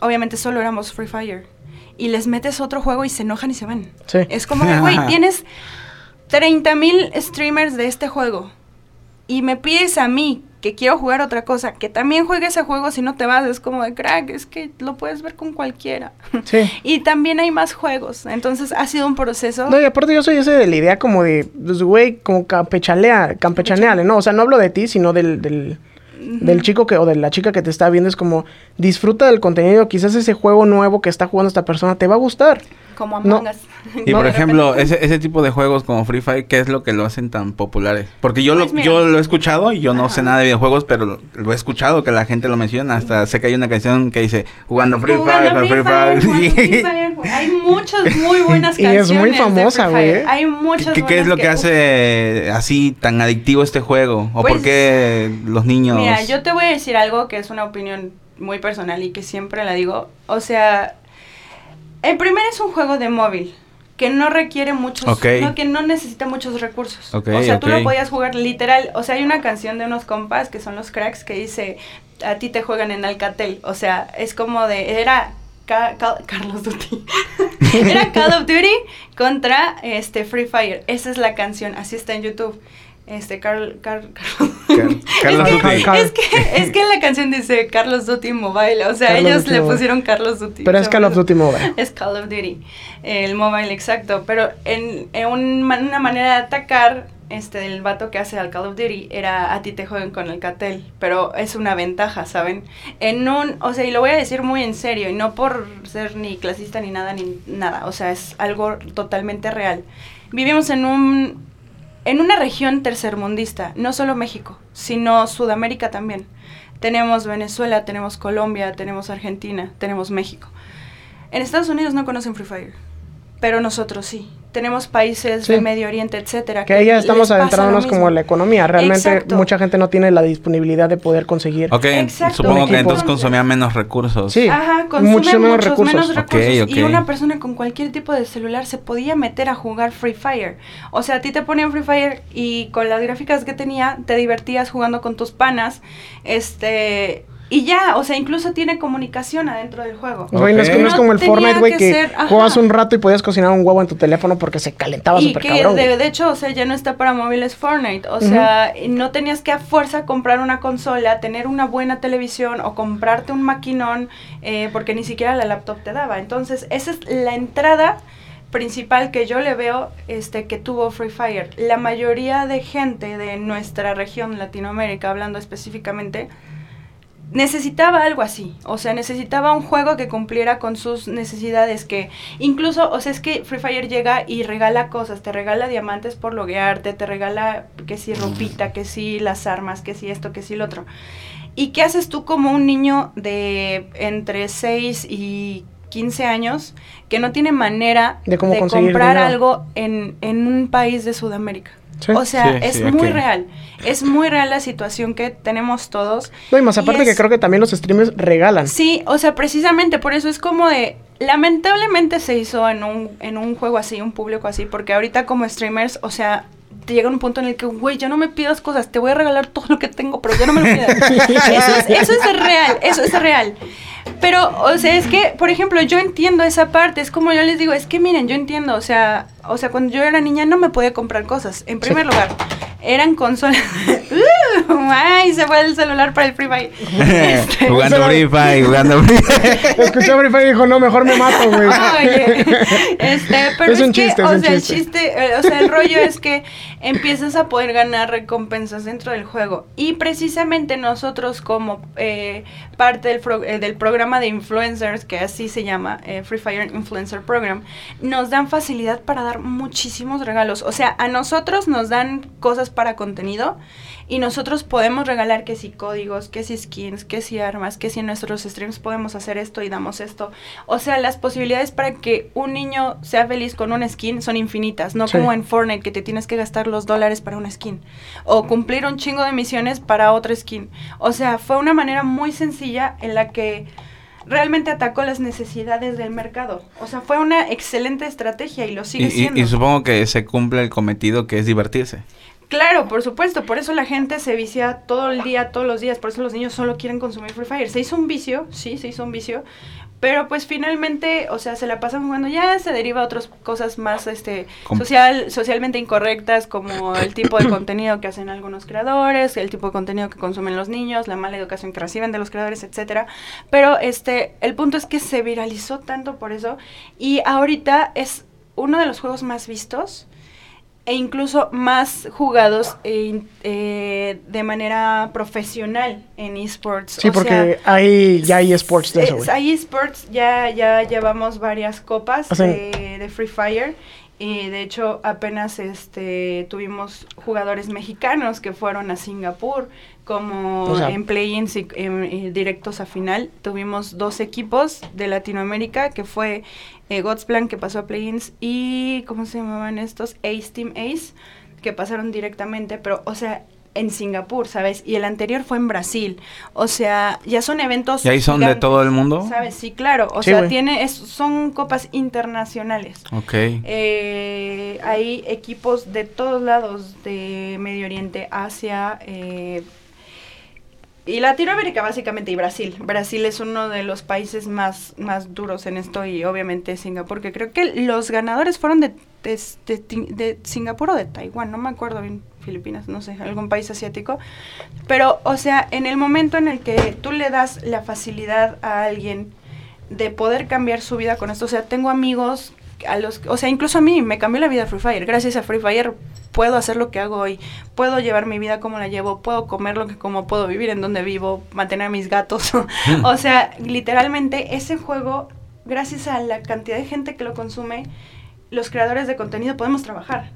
obviamente solo éramos Free Fire. Y les metes otro juego y se enojan y se van. Sí. Es como de, güey, tienes 30 mil streamers de este juego. Y me pides a mí que quiero jugar otra cosa, que también juegue ese juego si no te vas, es como de crack, es que lo puedes ver con cualquiera. Sí. y también hay más juegos, entonces ha sido un proceso. No, y aparte yo soy ese de la idea como de, pues, güey, como campechanea, campechaneale, ¿no? O sea, no hablo de ti, sino del, del, del chico que, o de la chica que te está viendo, es como, disfruta del contenido, quizás ese juego nuevo que está jugando esta persona te va a gustar. Como Among Us. Y por ejemplo, ese, ese tipo de juegos como Free Fire, ¿qué es lo que lo hacen tan populares? Porque yo, Pues lo, mira. yo lo he escuchado y yo no sé nada de videojuegos, pero lo, lo he escuchado que la gente lo menciona. Hasta sé que hay una canción que dice jugando Free Jugando Fire, Free Fire, Fire. Free Fire, güey. Hay muchas muy buenas Y es canciones. muy famosa, güey, Fire. ¿eh? Hay muchas ¿Qué, qué es lo que hace así tan adictivo este juego? ¿O por Pues, qué los niños...? Mira, yo te voy a decir algo que es una opinión muy personal y que siempre la digo. O sea, el primer es un juego de móvil que no requiere muchos, Ok. no, que no necesita muchos recursos. O sea, tú ok. lo podías jugar literal. O sea, hay una canción de unos compas que son los cracks que dice, a ti te juegan en Alcatel. O sea, es como de, era Ca- Ca- Carlos Duty. era Call of Duty contra este Free Fire. Esa es la canción, así está en YouTube. Este, Carl, Carl, Carl- Carlos es que, Duty. Es que, es que en la canción dice Carlos Duty Mobile, o sea, Carlos ellos Duty le Mobile. pusieron Carlos Duty. Pero es Call of Duty Mobile. Es Call of Duty, el mobile exacto, pero en, en un una manera de atacar este del vato que hace al Call of Duty era a ti te juegan con el cartel, pero es una ventaja, ¿saben? En un, o sea, y lo voy a decir muy en serio y no por ser ni clasista ni nada ni nada, o sea, es algo totalmente real. Vivimos en un en una región tercermundista, no solo México, sino Sudamérica también. Tenemos Venezuela, tenemos Colombia, tenemos Argentina, tenemos México. En Estados Unidos no conocen Free Fire, pero nosotros sí. Tenemos países Sí. de Medio Oriente, etcétera. Que ahí ya estamos adentrándonos como en la economía. Realmente Exacto. mucha gente no tiene la disponibilidad de poder conseguir. Ok, Exacto. supongo que entonces consumía menos recursos. Sí. Ajá, consume muchos muchos menos menos recursos. recursos. Ok, Y una persona con cualquier tipo de celular se podía meter a jugar Free Fire. O sea, a ti te ponían Free Fire y con las gráficas que tenía, te divertías jugando con tus panas. Este. Y ya, o sea, incluso tiene comunicación adentro del juego. Güey, no, es, que no es como el Fortnite, güey, que ser- jugabas un rato y podías cocinar un huevo en tu teléfono porque se calentaba súper cabrón. de, de hecho, o sea, ya no está para móviles Fortnite. O sea, no tenías que a fuerza comprar una consola, tener una buena televisión o comprarte un maquinón eh, porque ni siquiera la laptop te daba. Entonces, esa es la entrada principal que yo le veo este que tuvo Free Fire. La mayoría de gente de nuestra región Latinoamérica, hablando específicamente, necesitaba algo así, o sea, necesitaba un juego que cumpliera con sus necesidades, que incluso, o sea, es que Free Fire llega y regala cosas, te regala diamantes por loguearte, te regala que si ropita, que si las armas, que si esto, que si lo otro. ¿Y qué haces tú como un niño de entre 6 y 15 años que no tiene manera De comprar dinero. algo en, en un país de Sudamérica? Sí. O sea, Sí, es sí, muy real. Es muy real la situación que tenemos todos. No, y más y aparte que creo que también los streamers regalan. Sí, o sea, precisamente por eso es como de... Lamentablemente se hizo en un, en un juego así, un público así, porque ahorita como streamers, o sea, te llega un punto en el que, güey, ya no me pidas cosas, te voy a regalar todo lo que tengo, pero ya no me lo pidas. eso, es, eso es real, eso es real. Pero, o sea, es que, por ejemplo, yo entiendo esa parte, es como yo les digo, es que miren, yo entiendo, o sea, o sea, cuando yo era niña no me podía comprar cosas. En primer lugar, eran consolas. ¡Uh! ¡Ay, se fue el celular para el Free Fire. Este, jugando Free Fire, jugando Free Fire. Escuchó Free Fire y dijo, no, mejor me mato, güey. Oye, este, pero es, un chiste, o sea, el chiste, eh, o sea, el rollo es que empiezas a poder ganar recompensas dentro del juego. Y precisamente nosotros como eh, parte del, eh, del programa de influencers, que así se llama, Free Fire Influencer Program, nos dan facilidad para dar muchísimos regalos. O sea, a nosotros nos dan cosas para contenido y nosotros podemos regalar que si códigos, que si skins, que si armas, que si en nuestros streams podemos hacer esto y damos esto. O sea, las posibilidades para que un niño sea feliz con una skin son infinitas, no como en Fortnite que te tienes que gastar los dólares para una skin o cumplir un chingo de misiones para otra skin. O sea, fue una manera muy sencilla en la que realmente atacó las necesidades del mercado. O sea, fue una excelente estrategia y lo sigue siendo. y, supongo que se cumple el cometido que es divertirse. Claro, por supuesto, por eso la gente se vicia todo el día, todos los días, por eso los niños solo quieren consumir Free Fire. Se hizo un vicio, sí, se hizo un vicio, pero pues finalmente, o sea, se la pasan jugando, ya se deriva a otras cosas más este social socialmente incorrectas como el tipo de contenido que hacen algunos creadores, el tipo de contenido que consumen los niños, la mala educación que reciben de los creadores, etcétera. Pero este el punto es que se viralizó tanto por eso y ahorita es uno de los juegos más vistos e incluso más jugados e eh, de manera profesional en esports. Sí, porque hay, ya hay esports de eso. hay esports, ya, ya llevamos varias copas de, Free Fire. Y de hecho apenas este tuvimos jugadores mexicanos que fueron a Singapur como en play-ins y, directos a final. Tuvimos dos equipos de Latinoamérica que fue eh, Godsplan que pasó a play-ins y ¿cómo se llamaban estos? Ace Team Ace que pasaron directamente, pero o sea, en Singapur, ¿sabes? Y el anterior fue en Brasil. O sea, ya son eventos. ¿Y ahí son de todo el mundo? ¿Sabes? Sí, claro. O sea, tiene, son copas internacionales. Ok. Eh, hay equipos de todos lados de Medio Oriente, Asia, eh, y Latinoamérica básicamente y Brasil. Brasil es uno de los países más, más duros en esto y obviamente Singapur, que creo que los ganadores fueron de, de, Singapur o de Taiwán, no me acuerdo bien, Filipinas, no sé, algún país asiático. Pero, o sea, en el momento en el que tú le das la facilidad a alguien de poder cambiar su vida con esto, o sea, tengo amigos a los, o sea, incluso a mí me cambió la vida Free Fire. Gracias a Free Fire puedo hacer lo que hago hoy, puedo llevar mi vida como la llevo, puedo comer lo que como, puedo vivir en donde vivo, mantener a mis gatos. o sea, literalmente ese juego, gracias a la cantidad de gente que lo consume, los creadores de contenido podemos trabajar.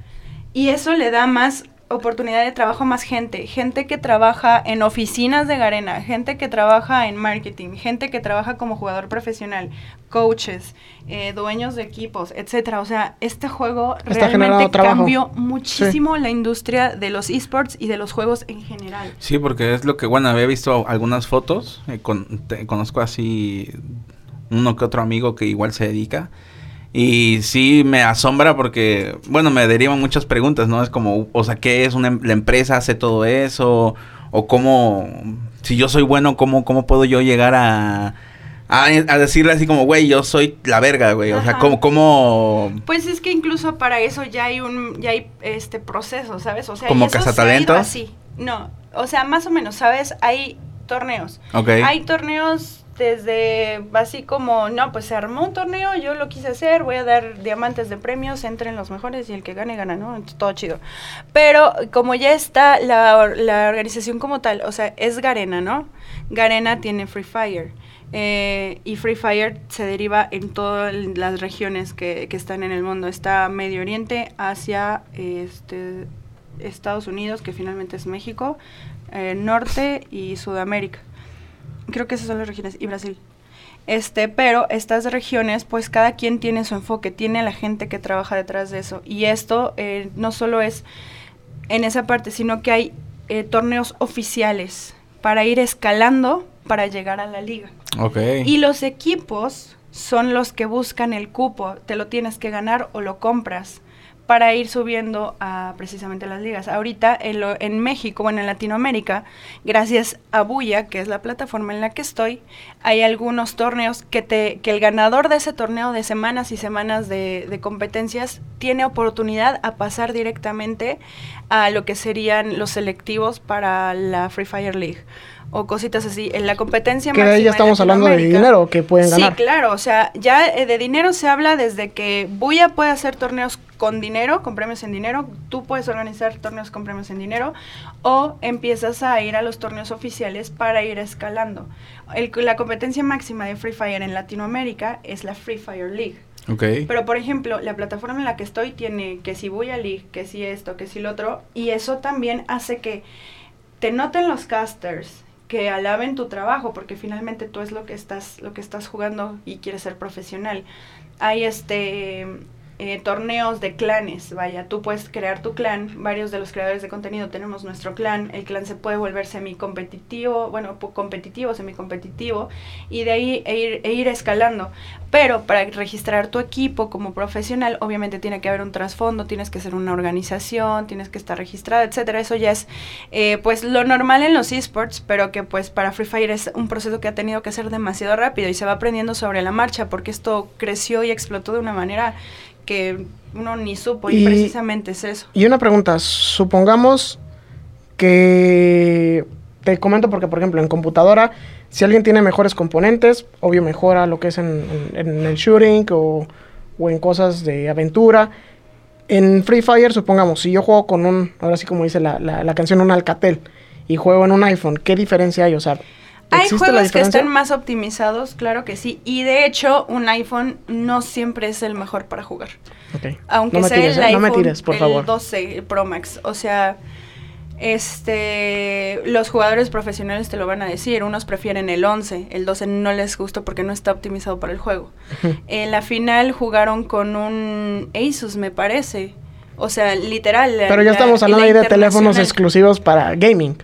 Y eso le da más oportunidad de trabajo a más gente, gente que trabaja en oficinas de Garena, gente que trabaja en marketing, gente que trabaja como jugador profesional, coaches, eh, dueños de equipos, etcétera. O sea, este juego realmente cambió muchísimo la industria de los esports y de los juegos en general. Sí, porque es lo que, bueno, había visto algunas fotos, eh, conozco así uno que otro amigo que igual se dedica y sí me asombra porque, bueno, me derivan muchas preguntas, ¿no? Es como, o sea, ¿qué es una, em-, la empresa hace todo eso? O cómo, si yo soy bueno, ¿cómo, cómo puedo yo llegar a, a, decirle así como, güey, yo soy la verga, güey? O sea, ¿cómo, ¿cómo...? Pues es que incluso para eso ya hay un, ya hay este proceso, ¿sabes? O sea, ¿Como cazatalentos? Sí, no, o sea, más o menos, ¿sabes? Hay torneos. Hay torneos desde así como, no, pues se armó un torneo, yo lo quise hacer, voy a dar diamantes de premios, entren los mejores y el que gane, gana, ¿no? Todo chido. Pero como ya está la, la organización como tal, o sea, es Garena, ¿no? Garena tiene Free Fire. Eh, y Free Fire se deriva en todas las regiones que, que, están en el mundo. Está Medio Oriente, Asia, este, Estados Unidos, que finalmente es México, eh, Norte y Sudamérica. Creo que esas son las regiones y Brasil. Este, pero estas regiones, pues cada quien tiene su enfoque, tiene la gente que trabaja detrás de eso. Y esto eh, no solo es en esa parte, sino que hay eh, torneos oficiales para ir escalando para llegar a la liga. Okay. Y los equipos son los que buscan el cupo, te lo tienes que ganar o lo compras para ir subiendo a precisamente las ligas. Ahorita en, lo- en México, bueno, en Latinoamérica, gracias a Buya, que es la plataforma en la que estoy, hay algunos torneos que, te, que el ganador de ese torneo de semanas y semanas de, de competencias tiene oportunidad a pasar directamente a lo que serían los selectivos para la Free Fire League o cositas así. En la competencia Que máxima ya en estamos hablando de dinero que pueden ganar. Sí, claro, o sea, ya eh, de dinero se habla desde que Buya puede hacer torneos con dinero, con premios en dinero, tú puedes organizar torneos con premios en dinero, o empiezas a ir a los torneos oficiales para ir escalando. El- la competencia máxima de Free Fire en Latinoamérica es la Free Fire League. Ok. Pero, por ejemplo, la plataforma en la que estoy tiene que si voy a League, que si esto, que si lo otro, y eso también hace que te noten los casters, que alaben tu trabajo, porque finalmente tú es lo que estás, lo que estás jugando y quieres ser profesional. Hay este eh, torneos de clanes, vaya, tú puedes crear tu clan, varios de los creadores de contenido tenemos nuestro clan, el clan se puede volver semi-competitivo, bueno, competitivo, semi-competitivo, y de ahí e ir, e ir escalando. Pero para registrar tu equipo como profesional, obviamente tiene que haber un trasfondo, tienes que ser una organización, tienes que estar registrada, etcétera. Eso ya es eh, pues lo normal en los esports, pero que pues para Free Fire es un proceso que ha tenido que ser demasiado rápido y se va aprendiendo sobre la marcha, porque esto creció y explotó de una manera que uno ni supo, y, Y- precisamente es eso. Y una pregunta, supongamos que te comento porque, por ejemplo, en computadora, si alguien tiene mejores componentes, obvio mejora lo que es en, en- en el shooting o, o en cosas de aventura. En Free Fire, supongamos, si yo juego con un, ahora sí como dice la, la- la canción, un Alcatel, y juego en un iPhone, ¿qué diferencia hay? O sea, Hay ¿existe la juegos que están más optimizados, claro que sí, y de hecho un iPhone no siempre es el mejor para jugar. Ok. Aunque no sea tires, el ¿eh? iPhone No me tires, por el favor. 12 Pro Max, o sea, este, los jugadores profesionales te lo van a decir, unos prefieren el 11, el 12 no les gusta porque no está optimizado para el juego. En la final jugaron con un Asus, me parece. O sea, literal. la- Pero ya estamos la hablando ahí de teléfonos exclusivos para gaming.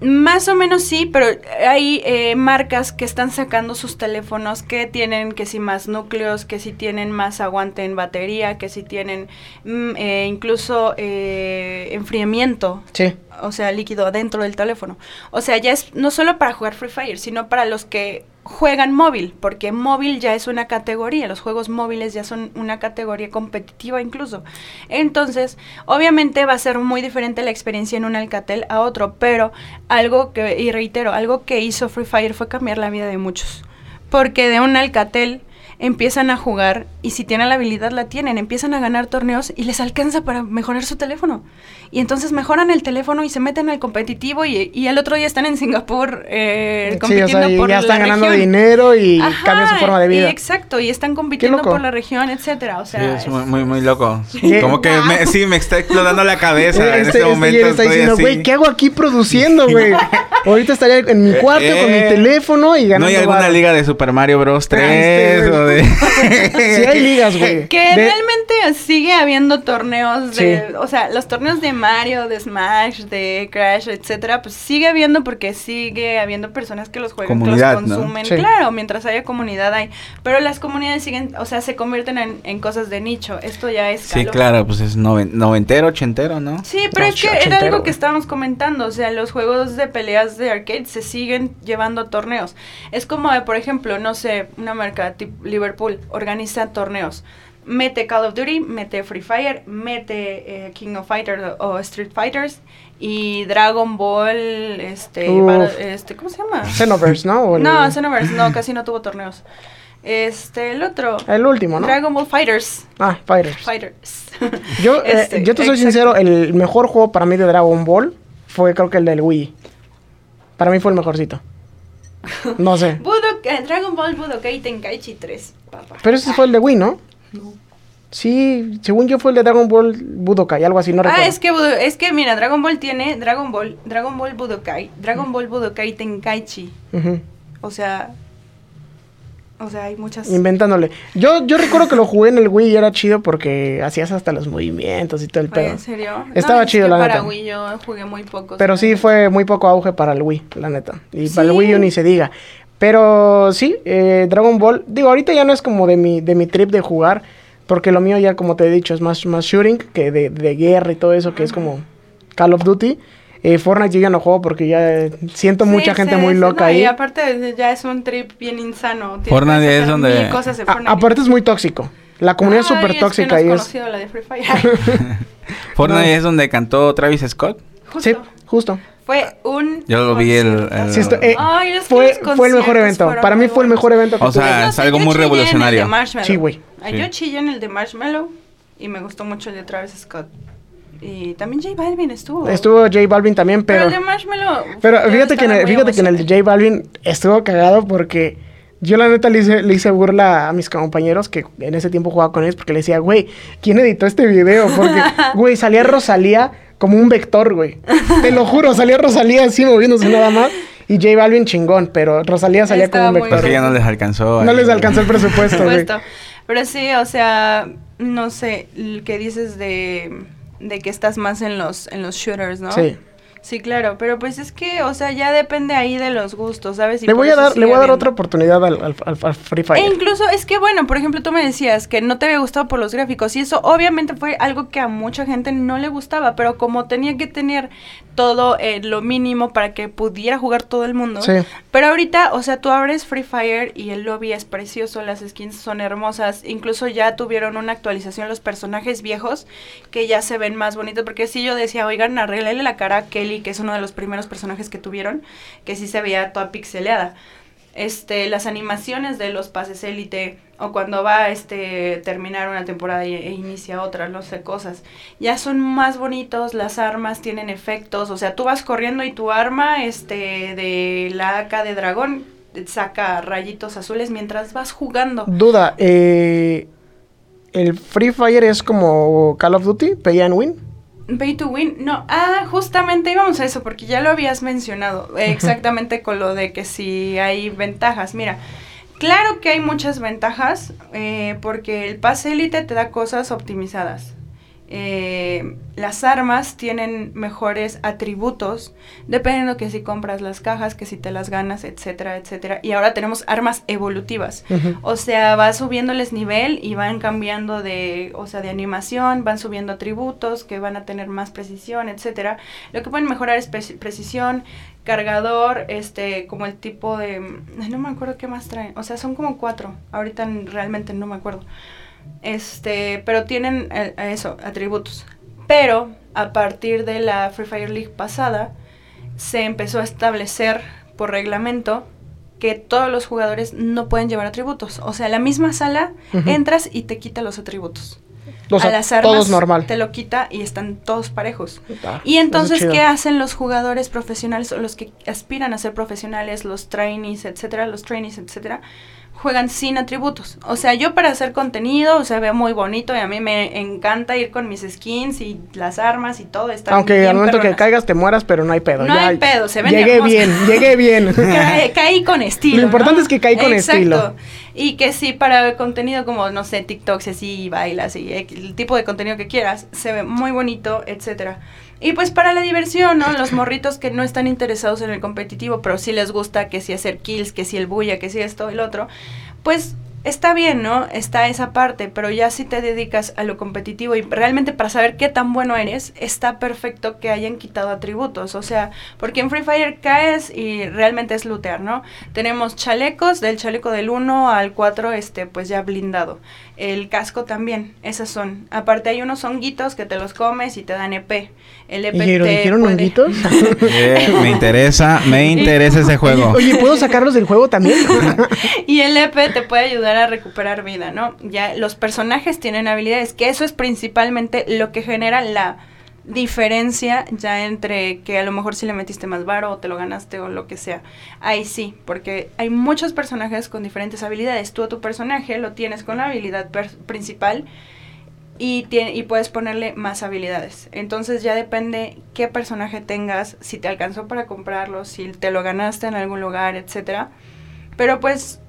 Más o menos sí, pero hay eh, marcas que están sacando sus teléfonos que tienen que si más núcleos, que si tienen más aguante en batería, que si tienen mm, eh, incluso eh, enfriamiento, Sí. o sea, líquido dentro del teléfono. O sea, ya es no solo para jugar Free Fire, sino para los que juegan móvil, porque móvil ya es una categoría, los juegos móviles ya son una categoría competitiva incluso. Entonces, obviamente va a ser muy diferente la experiencia en un Alcatel a otro, pero algo que, y reitero, algo que hizo Free Fire fue cambiar la vida de muchos. Porque de un Alcatel empiezan a jugar y si tienen la habilidad la tienen, empiezan a ganar torneos y les alcanza para mejorar su teléfono. Y entonces mejoran el teléfono y se meten al competitivo y, y el otro día están en Singapur eh, Sí, o compitiendo sea, y por ya la están ganando región. dinero y Ajá, cambian su forma de y vida. exacto, y están compitiendo por la región, etcétera. O sea, sí, es es- muy, muy, muy loco. Sí. Como que me, sí, me está explotando la cabeza. Eh, en este, este momento está estoy diciendo, güey, ¿qué hago aquí produciendo, güey? Ahorita estaría en mi cuarto con mi Eh, teléfono y ganando ¿No hay alguna liga de Super Mario Bros. 3 este, o de... Sí hay ligas, güey. Que De- realmente sigue habiendo torneos de, Sí. o sea, los torneos de Mario, de Smash, de Crash, etcétera, pues sigue habiendo porque sigue habiendo personas que los juegan, Comunidad, que los ¿no? consumen. Sí. Claro, mientras haya comunidad hay, pero las comunidades siguen, o sea, se convierten en, en cosas de nicho. Esto ya es Sí, claro, pues es noven- noventero, ochentero, ¿no? Sí, pero No, es que era algo que estábamos comentando, o sea, los juegos de peleas de arcade se siguen llevando a torneos. Es como, por ejemplo, no sé, una marca tipo Liverpool organiza torneos. Mete Call of Duty, mete Free Fire, mete eh, King of Fighters o, o Street Fighters y Dragon Ball, este, este ¿cómo se llama? Xenoverse, ¿no? El, No, Xenoverse, no, casi no tuvo torneos. Este, el otro, el último, ¿no? Dragon Ball Fighters. Ah, Fighters. Fighters. Yo, eh, Este, yo te soy exacto. sincero, el mejor juego para mí de Dragon Ball fue creo que el del Wii. Para mí fue el mejorcito. No sé. Dragon Ball Budokai Tenkaichi 3, papá. Pero ese fue el de Wii, ¿no? Sí, según yo fue el de Dragon Ball Budokai, algo así, no recuerdo. Ah, es que, es que mira, Dragon Ball tiene Dragon Ball, Dragon Ball Budokai, Dragon Ball Budokai Tenkaichi. O sea, o sea, hay muchas. Inventándole. Yo, yo recuerdo que lo jugué en el Wii y era chido porque hacías hasta los movimientos y todo el pedo. ¿En serio? Estaba es chido, que la para neta. Wii yo jugué muy pocos. Pero sí fue muy poco auge para el Wii, la neta. Y para el. Wii U ni se diga. Pero sí, eh, Dragon Ball, digo, ahorita ya no es como de mi, de mi trip de jugar. Porque lo mío ya, como te he dicho, es más, más shooting que de, de guerra y todo eso, que es como Call of Duty. Eh, Fortnite yo ya no juego porque ya siento Sí, mucha gente sí, muy loca no, ahí. Y aparte ya es un trip bien insano. Tienes Fortnite que es donde- mil cosas de A- Fortnite. aparte es muy tóxico. La comunidad es Ay, súper que tóxica no has y es... conocido la de Free Fire. Fortnite No. es donde cantó Travis Scott. Justo. Sí, justo. Fue un. Yo lo vi el- concierto. el- Sí, esto- eh, Ay, fue, fue el mejor evento. Para mí fue el mejor evento que O sea. No es algo yo muy chillé en el de revolucionario. Marshmallow. Sí, güey. Sí. Yo chillé en el de Marshmallow y me gustó mucho el de Travis Scott. Y también J Balvin estuvo. Estuvo J Balvin también, Pero, pero... el de Marshmallow. Pero fíjate que, en el, fíjate que en el de. J Balvin estuvo cagado porque yo la neta le hice, le hice burla a mis compañeros que en ese tiempo jugaba con ellos porque le decía, güey, ¿quién editó este video? Porque, güey, salía Rosalía como un vector, güey. Te lo juro, salía Rosalía así moviéndose nada más y J Balvin chingón, pero Rosalía salía Estaba como un vector. Porque ya no les alcanzó. No ahí. les alcanzó el presupuesto, Por güey. supuesto. Pero sí, o sea, no sé, el que dices de, de que estás más en los, en los shooters, ¿no? Sí. Sí, claro, pero pues es que, o sea, ya depende ahí de los gustos, ¿sabes? Y Le voy a dar, le voy a dar otra oportunidad al, al- al- al Free Fire. E incluso es que, bueno, por ejemplo, tú me decías que no te había gustado por los gráficos y eso obviamente fue algo que a mucha gente no le gustaba, pero como tenía que tener todo eh, lo mínimo para que pudiera jugar todo el mundo. Sí. Pero ahorita, o sea, tú abres Free Fire y el lobby es precioso, las skins son hermosas, incluso ya tuvieron una actualización los personajes viejos que ya se ven más bonitos, porque si yo decía, oigan, arreglale la cara a Kelly, que es uno de los primeros personajes que tuvieron, que sí se veía toda pixeleada este, las animaciones de los pases élite o cuando va a este, terminar una temporada e, inicia otra, no sé, cosas. Ya son más bonitos, las armas tienen efectos, o sea, tú vas corriendo y tu arma este, de la AK de dragón saca rayitos azules mientras vas jugando. Duda, eh, ¿el Free Fire es como Call of Duty? ¿Pay and win? Pay to win, no, ah, justamente íbamos a eso, porque ya lo habías mencionado, exactamente con lo de que si hay ventajas. Mira, claro que hay muchas ventajas, eh, porque el pase élite te da cosas optimizadas. Eh, las armas tienen mejores atributos, dependiendo que si compras las cajas, que si te las ganas, etcétera, etcétera. Y ahora tenemos armas evolutivas. O sea, va subiéndoles nivel y van cambiando de, o sea, de animación, van subiendo atributos que van a tener más precisión, etcétera. Lo que pueden mejorar es preci- precisión, cargador, este, como el tipo de, no me acuerdo qué más traen. O sea, son como cuatro. Ahorita realmente no me acuerdo. Este, pero tienen eh, eso, atributos. Pero a partir de la Free Fire League pasada se empezó a establecer por reglamento que todos los jugadores no pueden llevar atributos. O sea, la misma sala entras y te quita los atributos. O sea, a las armas todos normal. te lo quita y están todos parejos. Ah, Y entonces. ¿qué hacen los jugadores profesionales o los que aspiran a ser profesionales, los trainees, etcétera, los trainees, etcétera? Juegan sin atributos. O sea, yo para hacer contenido, o sea, veo muy bonito y a mí me encanta ir con mis skins y las armas y todo. Está Aunque al momento que caigas te mueras, pero no hay pedo. No hay pedo, se ven Llegué bien, llegué bien. Caí con estilo. Lo importante ¿no? es que caí con Exacto. estilo. Y que sí, para contenido como, no sé, TikToks así, bailas y el tipo de contenido que quieras, se ve muy bonito, etcétera. Y pues para la diversión, ¿no? Los morritos que no están interesados en el competitivo, pero sí les gusta que si hacer kills, que si el bulla, que si esto lo otro, pues está bien, ¿no? Está esa parte, pero ya si te dedicas a lo competitivo y realmente para saber qué tan bueno eres, está perfecto que hayan quitado atributos. O sea, porque en Free Fire caes y realmente es lootear, ¿no? Tenemos chalecos, del chaleco del 1 al 4, este, pues ya blindado. El casco también, esas son. Aparte hay unos honguitos que te los comes y te dan EP. El EP ¿Y dijeron, te ¿dijeron puede- honguitos? Eh, me interesa, me interesa ese juego. Oye, ¿puedo sacarlos del juego también? Y el EP te puede ayudar a recuperar vida, ¿no? Ya los personajes tienen habilidades, que eso es principalmente lo que genera la diferencia ya entre que a lo mejor si le metiste más varo o te lo ganaste o lo que sea. Ahí sí, porque hay muchos personajes con diferentes habilidades. Tú a tu personaje lo tienes con la habilidad principal y, y puedes ponerle más habilidades. Entonces ya depende qué personaje tengas, si te alcanzó para comprarlo, si te lo ganaste en algún lugar, etcétera. Pero pues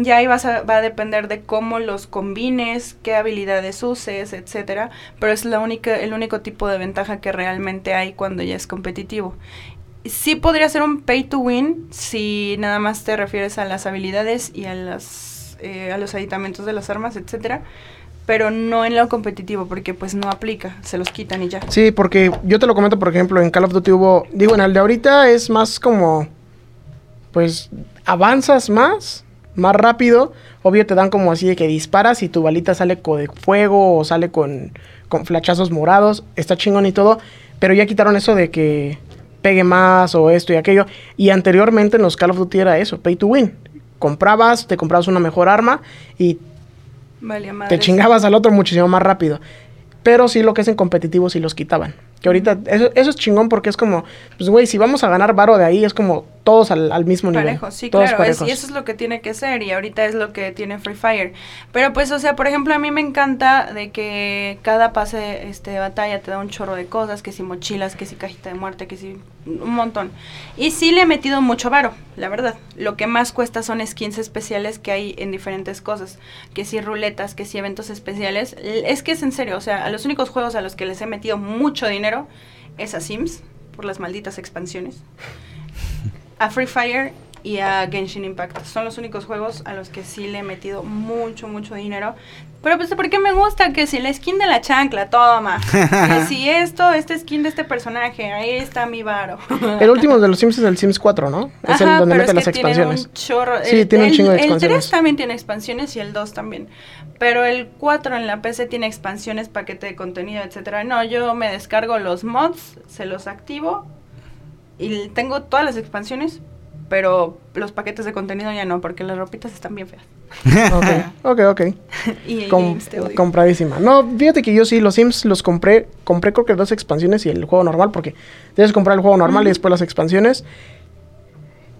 ya ahí vas a, va a depender de cómo los combines, qué habilidades uses, etcétera. Pero es la única, el único tipo de ventaja que realmente hay cuando ya es competitivo. Sí podría ser un pay to win si nada más te refieres a las habilidades y a las eh, a los aditamentos de las armas, etcétera. pero no en lo competitivo, porque pues no aplica, se los quitan y ya. Sí, porque yo te lo comento, por ejemplo, en Call of Duty hubo, digo, en el de ahorita es más como, pues, avanzas más, más rápido, obvio te dan como así de que disparas y tu balita sale con de fuego o sale con, con flachazos morados, está chingón y todo, pero ya quitaron eso de que pegue más o esto y aquello, y anteriormente en los Call of Duty era eso, pay to win. Comprabas, te comprabas una mejor arma y Vale, te chingabas al otro muchísimo más rápido. Pero sí lo que es en competitivo sí los quitaban. Que ahorita, eso, eso es chingón porque es como, pues güey, si vamos a ganar varo de ahí, es como todos al, al mismo nivel. Parejos, sí, todos claro, parejos. y eso es lo que tiene que ser, y ahorita es lo que tiene Free Fire. Pero pues, o sea, por ejemplo, a mí me encanta de que cada pase este, de batalla te da un chorro de cosas, que si mochilas, que si cajita de muerte, que si un montón. Y sí le he metido mucho varo, la verdad. Lo que más cuesta son skins especiales que hay en diferentes cosas, que si ruletas, que si eventos especiales. Es que es en serio, o sea, a los únicos juegos a los que les he metido mucho dinero es a Sims, por las malditas expansiones a Free Fire y a Genshin Impact. Son los únicos juegos a los que sí le he metido mucho, mucho dinero. Pero pues porque me gusta que si la skin de la chancla, toma. Que si esto, este skin de este personaje, ahí está mi varo. El último de los Sims es el Sims 4, ¿no? Es el donde mete las expansiones. un chorro. Sí, el, tiene un el- chingo de El expansiones. 3 también tiene expansiones y el 2 también. Pero el 4 en la PC tiene expansiones, paquete de contenido, etcétera. No, yo me descargo los mods, se los activo y tengo todas las expansiones, pero los paquetes de contenido ya no, porque las ropitas están bien feas. Ok, ok, ok. y Com- compradísima. No, fíjate que yo sí, los Sims los compré. Compré creo que dos expansiones y el juego normal, porque debes comprar el juego normal y después las expansiones.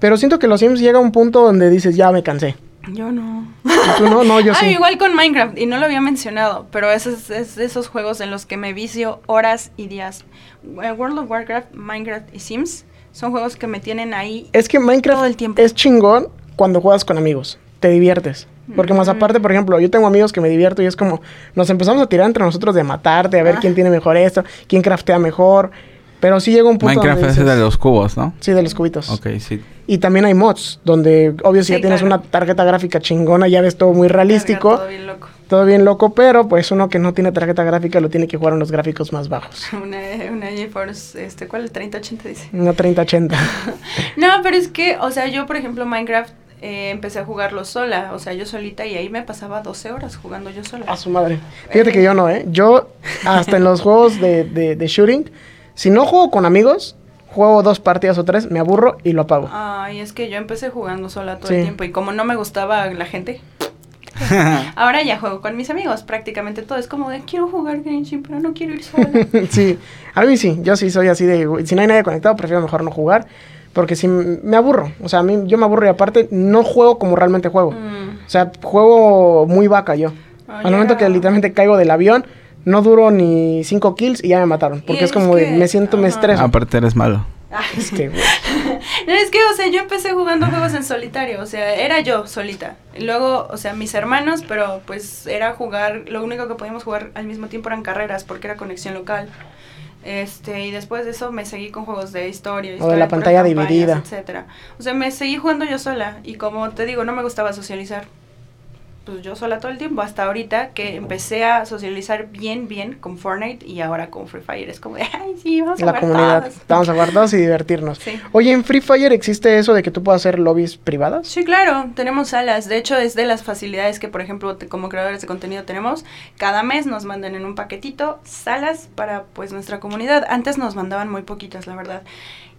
Pero siento que los Sims llega a un punto donde dices, ya me cansé. Yo no. ¿Y tú no? No, yo Ah, sí. igual con Minecraft, y no lo había mencionado, pero es, es, es de esos juegos en los que me vicio horas y días. Eh, World of Warcraft, Minecraft y Sims son juegos que me tienen ahí. Es que Minecraft Todo el tiempo. es chingón cuando juegas con amigos. Te diviertes. Porque más aparte, por ejemplo, yo tengo amigos que me divierto y es como nos empezamos a tirar entre nosotros de matarte, a ver Ah. quién tiene mejor esto, quién craftea mejor. Pero sí llega un punto Minecraft donde es de los cubos, ¿no? Sí, de los cubitos. Ok, sí. Y también hay mods, donde obvio si Sí, ya tienes claro. una tarjeta gráfica chingona, ya ves todo muy realístico, Todo bien loco. Todo bien loco, pero pues uno que no tiene tarjeta gráfica lo tiene que jugar en los gráficos más bajos. Una, una GeForce, este, ¿cuál? El 3080 dice. Una 3080. No, pero es que, o sea, yo, por ejemplo, Minecraft eh, empecé a jugarlo sola, o sea, yo solita, y ahí me pasaba 12 horas jugando yo sola. A su madre. Fíjate que yo no, ¿eh? Yo, hasta en los juegos de, de, de shooting, si no juego con amigos, juego dos partidas o tres, me aburro y lo apago. Ay, es que yo empecé jugando sola todo Sí. el tiempo y como no me gustaba la gente, ahora ya juego con mis amigos, prácticamente todo. Es como de quiero jugar Genshin, pero no quiero ir sola. sí, a mí sí, yo sí soy así de, si no hay nadie conectado, prefiero mejor no jugar, porque si me aburro, o sea, a mí yo me aburro y aparte no juego como realmente juego. Mm. O sea, juego muy vaca yo. Ay, Al momento que era- literalmente caigo del avión, no duro ni cinco kills y ya me mataron. Porque es como de, me siento, me estreso. Aparte eres malo. Ay, Es que, güey, No, es que, o sea, yo empecé jugando juegos en solitario, o sea, era yo solita. Luego, o sea, mis hermanos, pero pues era jugar, lo único que podíamos jugar al mismo tiempo eran carreras, porque era conexión local. Este, y después de eso me seguí con juegos de historia, historia la de puras pantalla dividida. etcétera. O sea, me seguí jugando yo sola y como te digo, no me gustaba socializar. Pues yo sola todo el tiempo, hasta ahorita que empecé a socializar bien, bien con Fortnite y ahora con Free Fire. Es como de, ay, sí, vamos a la jugar comunidad. todos". Vamos a jugar todos y divertirnos. Sí. Oye, ¿en Free Fire existe eso de que tú puedas hacer lobbies privadas? Sí, claro, tenemos salas. De hecho, es de las facilidades que, por ejemplo, te- como creadores de contenido tenemos. Cada mes nos mandan en un paquetito salas para, pues, nuestra comunidad. Antes nos mandaban muy poquitas, la verdad.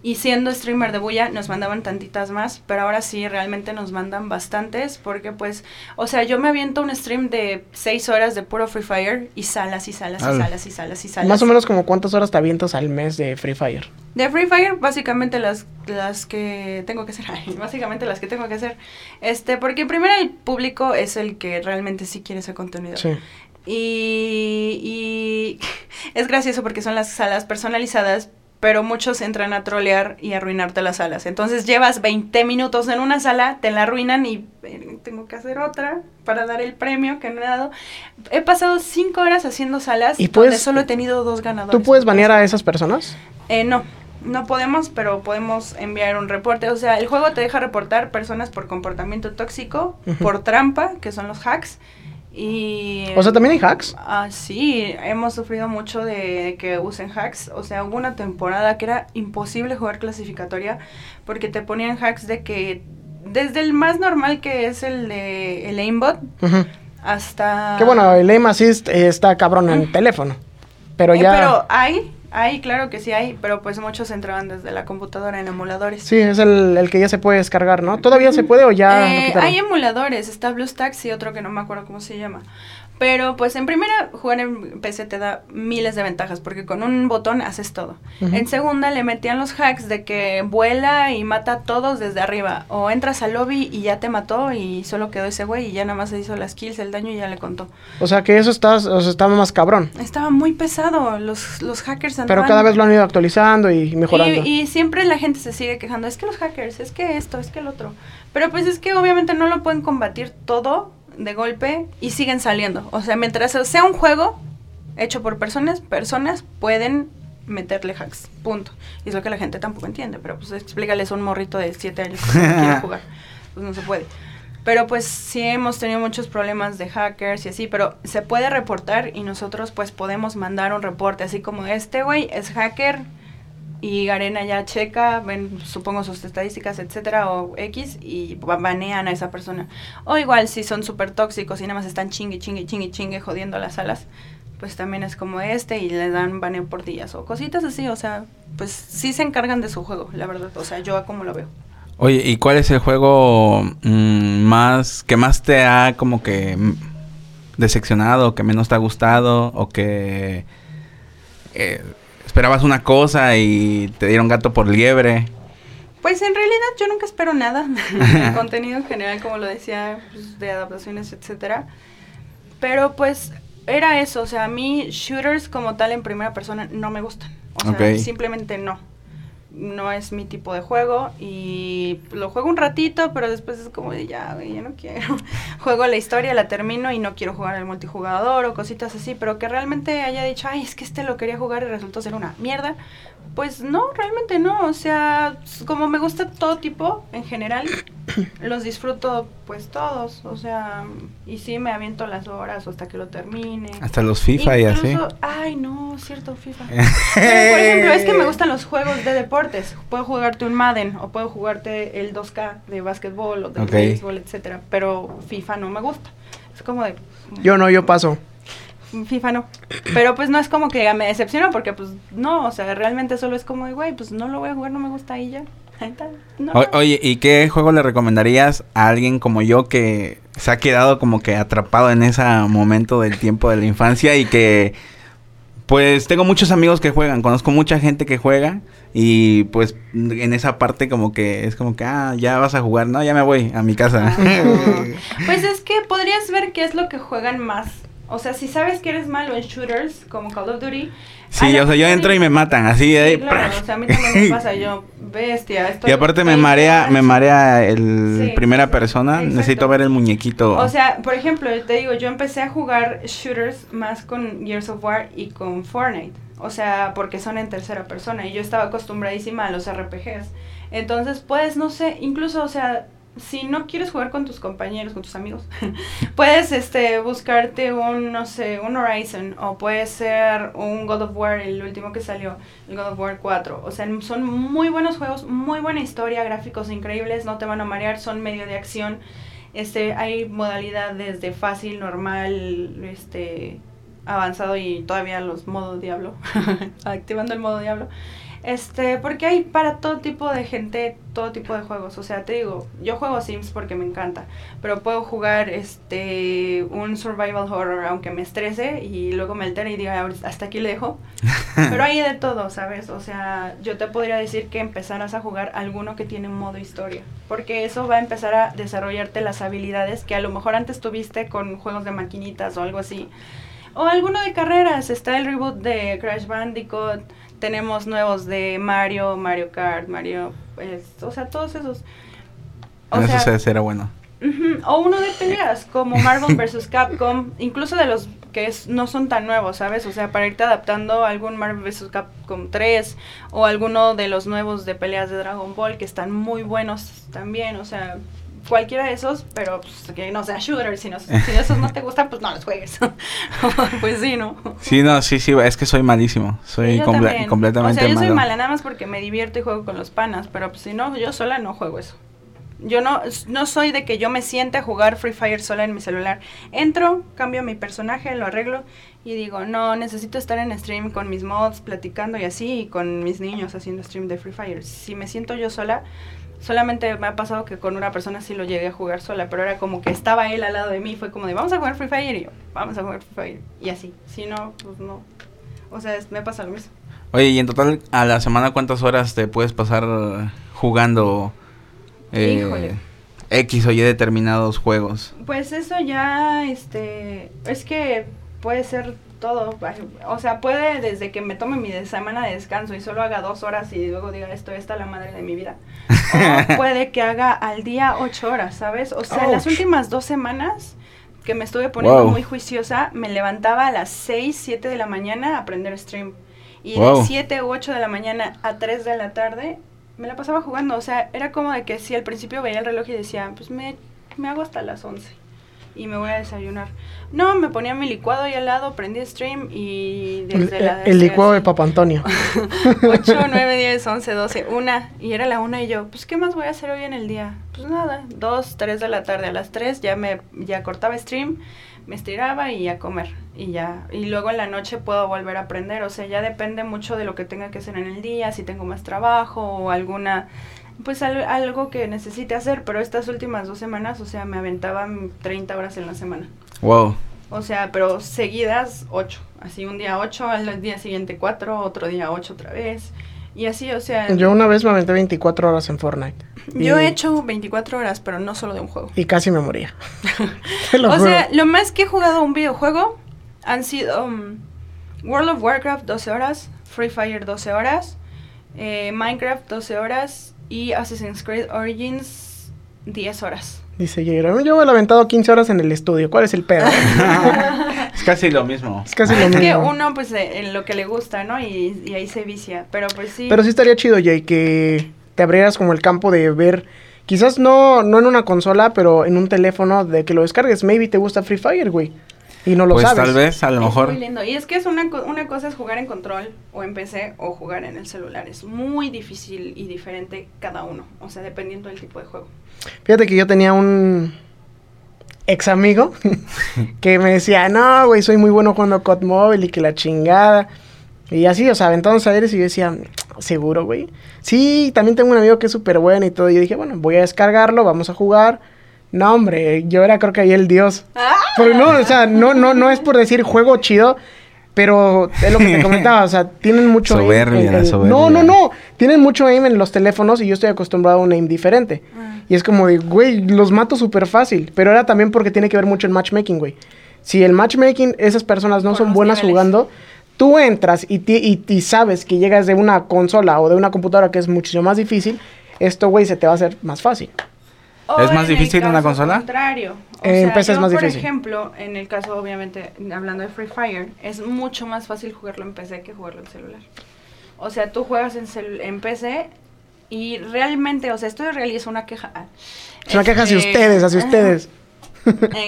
Y siendo streamer de Bulla, nos mandaban tantitas más, pero ahora sí, realmente nos mandan bastantes, porque, pues, o sea, yo me aviento un stream de seis horas de puro Free Fire y salas y salas y Ala. salas y salas y salas. Más o menos como cuántas horas te avientas al mes de Free Fire. De Free Fire, básicamente las, las que tengo que hacer. Básicamente las que tengo que hacer. Este, porque primero el público es el que realmente sí quiere ese contenido. Sí. Y, y es gracioso porque son las salas personalizadas, pero muchos entran a trolear y arruinarte las salas. Entonces llevas 20 minutos en una sala, te la arruinan y eh, tengo que hacer otra para dar el premio que no he dado. He pasado 5 horas haciendo salas ¿Y donde puedes- solo he tenido dos ganadores. ¿Tú puedes banear a esas personas? Eh, no, no podemos, pero podemos enviar un reporte. O sea, el juego te deja reportar personas por comportamiento tóxico, por trampa, que son los hacks, Y, o sea, ¿también hay hacks? Ah, sí, hemos sufrido mucho de que usen hacks. O sea, hubo una temporada que era imposible jugar clasificatoria porque te ponían hacks de que desde el más normal que es el de el aimbot hasta... Que bueno, el aim assist está cabrón en el teléfono. Pero eh, ya... Pero hay, hay, claro que sí hay, pero pues muchos entraban desde la computadora en emuladores. Sí, es el, el que ya se puede descargar, ¿no? ¿Todavía se puede o ya? Eh, hay emuladores, está BlueStacks y otro que no me acuerdo cómo se llama. Pero pues en primera, jugar en PC te da miles de ventajas porque con un botón haces todo. En segunda le metían los hacks de que vuela y mata a todos desde arriba. O entras al lobby y ya te mató y solo quedó ese güey y ya nada más se hizo las kills, el daño y ya le contó. O sea que eso está, o sea, estaba más cabrón. Estaba muy pesado, los, los hackers andaban... Pero cada vez lo han ido actualizando y mejorando. Y, y siempre la gente se sigue quejando, es que los hackers, es que esto, es que el otro. Pero pues es que obviamente no lo pueden combatir todo de golpe y siguen saliendo. O sea, mientras sea un juego hecho por personas, personas pueden meterle hacks. Punto. Y es lo que la gente tampoco entiende. Pero pues explícales a un morrito de 7 años que quiere jugar. Pues no se puede. Pero pues sí hemos tenido muchos problemas de hackers y así, pero se puede reportar y nosotros pues podemos mandar un reporte, así como este güey es hacker, y Garena ya checa, ven, supongo sus estadísticas, etcétera, o X, y banean a esa persona. O igual, si son súper tóxicos y nada más están chingue, chingue, chingue, chingue, jodiendo las salas, pues también es como este y le dan baneo por días o cositas así, o sea, pues sí se encargan de su juego, la verdad, o sea, yo como lo veo. Oye, ¿y cuál es el juego mm, más que más te ha como que decepcionado, que menos te ha gustado o que eh, esperabas una cosa y te dieron gato por liebre. Pues en realidad yo nunca espero nada de contenido en general, como lo decía, pues, de adaptaciones, etcétera. Pero pues era eso, o sea, a mí shooters como tal en primera persona no me gustan. O sea, simplemente no no es mi tipo de juego y lo juego un ratito, pero después es como de ya, ya no quiero. juego la historia, la termino y no quiero jugar el multijugador o cositas así, pero que realmente haya dicho, ay, es que este lo quería jugar y resultó ser una mierda. Pues no, realmente no. O sea, como me gusta todo tipo en general, los disfruto pues todos. O sea, y sí me aviento las horas hasta que lo termine. Hasta los FIFA y así. Ay, no, cierto, FIFA. por ejemplo, es que me gustan los juegos de deportes. Puedo jugarte un Madden o puedo jugarte el 2K de básquetbol o de béisbol, etcétera. Pero FIFA no me gusta. Es como de. Yo no, yo paso. FIFA no. Pero pues no es como que me decepciona porque pues no, o sea, realmente solo es como, güey, pues no lo voy a jugar, no me gusta y ya. oye, ¿y qué juego le recomendarías a alguien como yo que se ha quedado como que atrapado en ese momento del tiempo de la infancia y que pues tengo muchos amigos que juegan, conozco mucha gente que juega y pues en esa parte como que es como que, ah, ya vas a jugar, no, ya me voy a mi casa. pues es que podrías ver qué es lo que juegan más o sea, si sabes que eres malo en shooters, como Call of Duty. Sí, o sea, yo entro y me matan, así de claro, o sea, a mí también me pasa, yo, bestia. y aparte me marea, me marea el primera persona, necesito ver el muñequito. O sea, por ejemplo, te digo, yo empecé a jugar shooters más con Gears of War y con Fortnite. O sea, porque son en tercera persona y yo estaba acostumbradísima a los RPGs. Entonces, pues, no sé, incluso, o sea, si no quieres jugar con tus compañeros, con tus amigos, puedes este buscarte un, no sé, un Horizon o puede ser un God of War, el último que salió, el God of War 4. O sea, son muy buenos juegos, muy buena historia, gráficos increíbles, no te van a marear, son medio de acción. Este, hay modalidades de fácil, normal, este avanzado y todavía los modos diablo, activando el modo diablo. Este, porque hay para todo tipo de gente, todo tipo de juegos. O sea, te digo, yo juego Sims porque me encanta, pero puedo jugar este un survival horror aunque me estrese y luego me altere y diga, hasta aquí le dejo. pero hay de todo, ¿sabes? O sea, yo te podría decir que empezarás a jugar alguno que tiene un modo historia, porque eso va a empezar a desarrollarte las habilidades que a lo mejor antes tuviste con juegos de maquinitas o algo así. O alguno de carreras, está el reboot de Crash Bandicoot tenemos nuevos de Mario, Mario Kart, Mario, o sea, todos esos. O Eso sea, bueno. o uno de peleas, como Marvel vs. Capcom, incluso de los que no son tan nuevos, ¿sabes? O sea, para irte adaptando a algún Marvel vs. Capcom 3 o alguno de los nuevos de peleas de Dragon Ball que están muy buenos también, o sea, cualquiera de esos, pero pues, que no sea shooter, si, no, si esos no te gustan, pues no los juegues. pues sí, ¿no? Sí, no, sí, sí, es que soy malísimo, soy completamente malo. O sea, yo soy mala nada más porque me divierto y juego con los panas, pero pues, si no, yo sola no juego eso. Yo no, no soy de que yo me siente a jugar Free Fire sola en mi celular. Entro, cambio mi personaje, lo arreglo y digo, no, necesito estar en stream con mis mods, platicando y así, y con mis niños haciendo stream de Free Fire. Si me siento yo sola, solamente me ha pasado que con una persona sí lo llegué a jugar sola, pero era como que estaba él al lado de mí, fue como de, vamos a jugar Free Fire, y yo, vamos a jugar Free Fire, y así. Si no, pues no. O sea, me pasa lo mismo. Oye, y en total, a la semana, ¿cuántas horas te puedes pasar jugando? Eh, X o Y determinados juegos. Pues eso ya, este, es que puede ser todo. O sea, puede desde que me tome mi semana de descanso y solo haga dos horas y luego diga esto, esta es la madre de mi vida. O puede que haga al día ocho horas, ¿sabes? O sea, las últimas dos semanas que me estuve poniendo muy juiciosa, me levantaba a las seis, siete de la mañana a aprender stream. Y de siete u ocho de la mañana a tres de la tarde me la pasaba jugando. O sea, era como de que si al principio veía el reloj y decía, pues me, me hago hasta las 11 y me voy a desayunar. No, me ponía mi licuado ahí al lado, prendí stream y desde el, la... El licuado de Papa Antonio. 8, 9, 10, 11, 12, una. Y era la una y yo, pues ¿qué más voy a hacer hoy en el día? Pues nada, 2, 3 de la tarde. A las 3 ya me ya cortaba stream, me estiraba y a comer. Y ya. Y luego en la noche puedo volver a aprender. O sea, ya depende mucho de lo que tenga que hacer en el día, si tengo más trabajo o alguna pues algo que necesite hacer, pero estas últimas dos semanas, o sea, me aventaban 30 horas en la semana. Wow. O sea, pero seguidas 8. Así un día 8, al día siguiente 4, otro día 8 otra vez. Y así, o sea... Yo una vez me aventé 24 horas en Fortnite. Yo he hecho 24 horas, pero no solo de un juego. Y casi me moría. o sea, lo más que he jugado un videojuego han sido um, World of Warcraft 12 horas, Free Fire 12 horas, eh, Minecraft 12 horas y Assassin's Creed Origins 10 horas. Dice Jairo, yo me he aventado 15 horas en el estudio, ¿cuál es el pedo? es casi lo mismo. Es casi lo mismo. Es que uno, pues, eh, en lo que le gusta, ¿no? Y, y, ahí se vicia, pero pues sí. Pero sí estaría chido, Jay, que te abrieras como el campo de ver, quizás no, no en una consola, pero en un teléfono de que lo descargues. Maybe te gusta Free Fire, güey. Y no lo pues tal vez, a lo mejor. Muy lindo. Y es que es una, una cosa es jugar en control o en PC o jugar en el celular. Es muy difícil y diferente cada uno. O sea, dependiendo del tipo de juego. Fíjate que yo tenía un ex amigo que me decía, no, güey, soy muy bueno jugando COD Mobile y que la chingada. Y así, o sea, aventamos aires y yo decía, seguro, güey. Sí, también tengo un amigo que es súper bueno y todo. Y yo dije, bueno, voy a descargarlo, vamos a jugar no, hombre, yo era creo que ahí el dios. Ah. no, o sea, no, no, no es por decir juego chido, pero es lo que te comentaba, o sea, tienen mucho soberbia, aim No, no, no, tienen mucho aim en los teléfonos y yo estoy acostumbrado a un aim diferente. Ah. Y es como de, güey, los mato súper fácil, pero era también porque tiene que ver mucho el matchmaking, güey. Si el matchmaking, esas personas no son buenas jugando, tú entras y, y, y, sabes que llegas de una consola o de una computadora que es muchísimo más difícil, esto, güey, se te va a hacer más fácil. ¿Es más difícil en una consola? contrario. en PC es más por difícil. Por ejemplo, en el caso, obviamente, hablando de Free Fire, es mucho más fácil jugarlo en PC que jugarlo en celular. O sea, tú juegas en, en PC y realmente, o sea, esto en realidad es una queja. Es una queja hacia este, ustedes, hacia ustedes.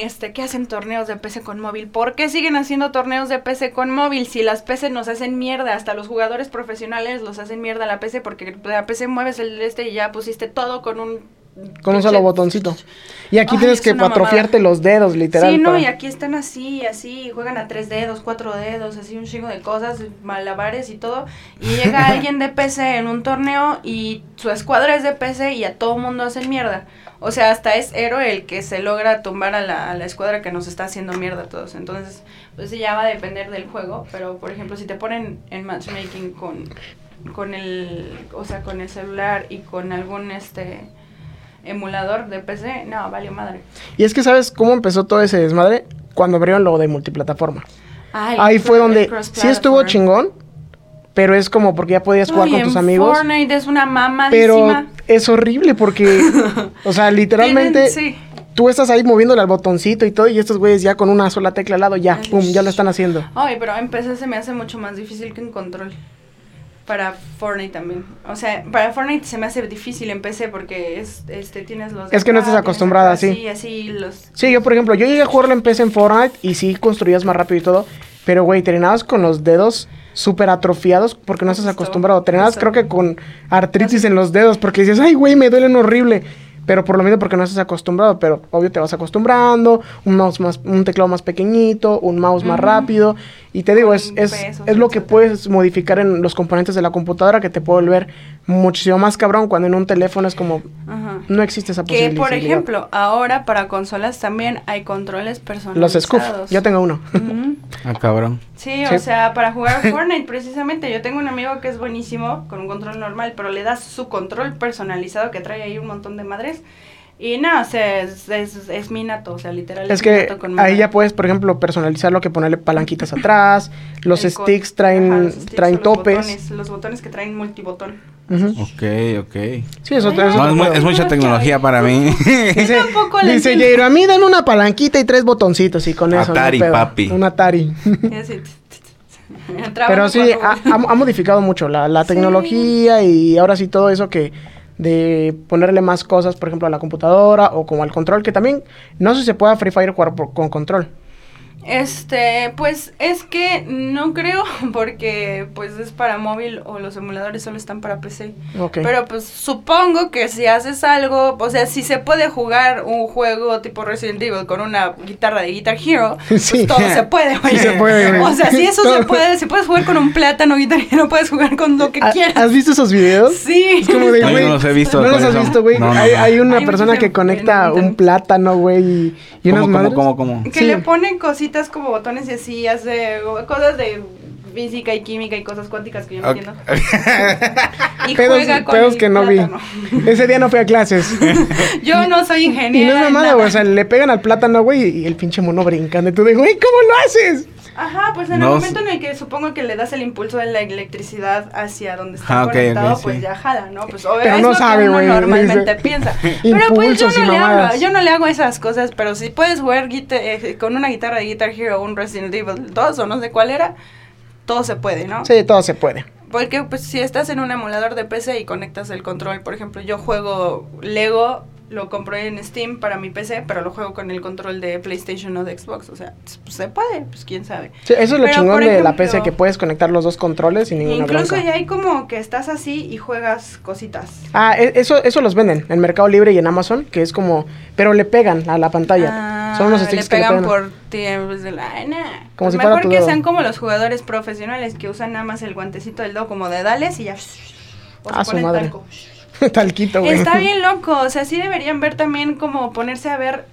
Este, que hacen torneos de PC con móvil. ¿Por qué siguen haciendo torneos de PC con móvil? Si las PC nos hacen mierda, hasta los jugadores profesionales los hacen mierda a la PC porque la PC mueves el este y ya pusiste todo con un con un solo botoncito. Y aquí tienes que atrofiarte los dedos, literal. Sí, no, y aquí están así, así, juegan a tres dedos, cuatro dedos, así un chingo de cosas, malabares y todo. Y llega alguien de PC en un torneo y su escuadra es de PC y a todo mundo hacen mierda. O sea, hasta es héroe el que se logra tumbar a la, a la escuadra que nos está haciendo mierda a todos. Entonces, pues ya va a depender del juego. Pero, por ejemplo, si te ponen en matchmaking con, con el, o sea, con el celular y con algún, este emulador de PC, no, valió madre. Y es que, ¿sabes cómo empezó todo ese desmadre? Cuando abrieron lo de multiplataforma. Ahí fue donde sí estuvo chingón, pero es como porque ya podías jugar con tus amigos. Fortnite es una mamadísima. Pero es horrible porque, o sea, literalmente tú estás ahí moviéndole al botoncito y todo y estos güeyes ya con una sola tecla al lado ya, pum, ya lo están haciendo. Ay, pero en PC se me hace mucho más difícil que en control. Para Fortnite también. O sea, para Fortnite se me hace difícil en PC porque es, este, tienes los... Es que no estás acostumbrada, tienes sí. así los... Sí, yo por ejemplo, yo llegué a jugarlo en PC en Fortnite y sí construías más rápido y todo, pero güey, terminabas con los dedos súper atrofiados porque no estás acostumbrado. Terminabas creo que con artritis en los dedos porque dices, ay güey, me duelen horrible. Pero por lo mismo porque no estás acostumbrado, pero obvio te vas acostumbrando, un mouse más, un teclado más pequeñito, un mouse más rápido. Y te digo, es, es, pesos, es lo que puedes modificar en los componentes de la computadora que te puede volver muchísimo más cabrón cuando en un teléfono es como, Ajá. no existe esa Que, posibilidad. por ejemplo, ahora para consolas también hay controles Los personalizados. Scoof, yo tengo uno. Ah, cabrón. Sí, Sí. o sea, para jugar Fortnite precisamente. Yo tengo un amigo que es buenísimo con un control normal, pero le das su control personalizado que trae ahí un montón de madres. Y no, o sea, es, es, es mi nato, o sea, literal. Es que con ahí ya puedes, por ejemplo, personalizar lo que ponerle palanquitas atrás, los El sticks traen, ajá, los sticks o traen los topes. Botones, los botones que traen multibotón. Ujú. Ok, ok. Sí, eso, Ay, eso No, es, es mucha tecnología para mí. Dice, dice. Jairo, a mí dan una palanquita y tres botoncitos y con eso. no Atari, papi. Un Atari. Pero sí, ha, ha- ha modificado mucho la, la Sí. tecnología y ahora sí todo eso que de ponerle más cosas, por ejemplo, a la computadora o como al control, que también no sé si se pueda Free Fire con control. Este, pues es que no creo porque pues es para móvil o los emuladores solo están para PC. Ok. Pero pues supongo que si haces algo, o sea, si se puede jugar un juego tipo Resident Evil con una guitarra de Guitar Hero, Sí. pues todo se puede, güey. Sí se puede, güey. O sea, si eso se puede, si puedes jugar con un plátano Guitar Hero, puedes jugar con lo que ¿Ha- quieras. ¿Has visto esos videos? Sí. Es como de, No, yo güey, no los he visto, ¿No los has visto, güey? No, no, hay, una Hay persona que conecta un plátano, güey, y, y unas ¿Cómo, madres. cómo, cómo, cómo? Que Sí. le ponen cositas como botones y así, hace cosas de física y química y cosas cuánticas que yo no entiendo. Y Pedos, juega con pedos que no plátano. vi. Ese día no fui a clases. Yo no soy y ingeniera. no es mamada, güey. O sea, le pegan al plátano, güey, y el pinche mono brincando. Y tú de, güey, ¿cómo lo haces? Ajá, pues en No el momento en el que supongo que le das el impulso de la electricidad hacia donde está Ah, conectado, pues sí. ya jala, ¿no? Pues obvio, Pero es no lo sabe, que uno normalmente dice, piensa. Pero pues yo no le mamadas. hago, yo no le hago esas cosas, pero si puedes jugar eh, con una guitarra de Guitar Hero o un Resident Evil 2 o no sé cuál era, todo se puede, ¿no? Sí, todo se puede. Porque pues si estás en un emulador de PC y conectas el control, por ejemplo, yo juego Lego, lo compré en Steam para mi PC, pero lo juego con el control de PlayStation o de Xbox, o sea, pues, se puede, pues quién sabe. Sí, eso es lo Pero, chingón de la PC, que puedes conectar los dos controles sin ninguna Incluso bronca. ya hay como que estás así y juegas cositas. Ah, e- eso, eso los venden en Mercado Libre y en Amazon, que es como... Pero le pegan a la pantalla. Ah, Son unos le sticks que le pegan pegan. por tiempos de la nah. Como Pues si mejor que dedo. sean como los jugadores profesionales que usan nada más el guantecito del dedo como de dales y ya o se Ah, su madre. talco. Talquito, güey. Está bien loco, o sea, sí deberían ver también como ponerse a ver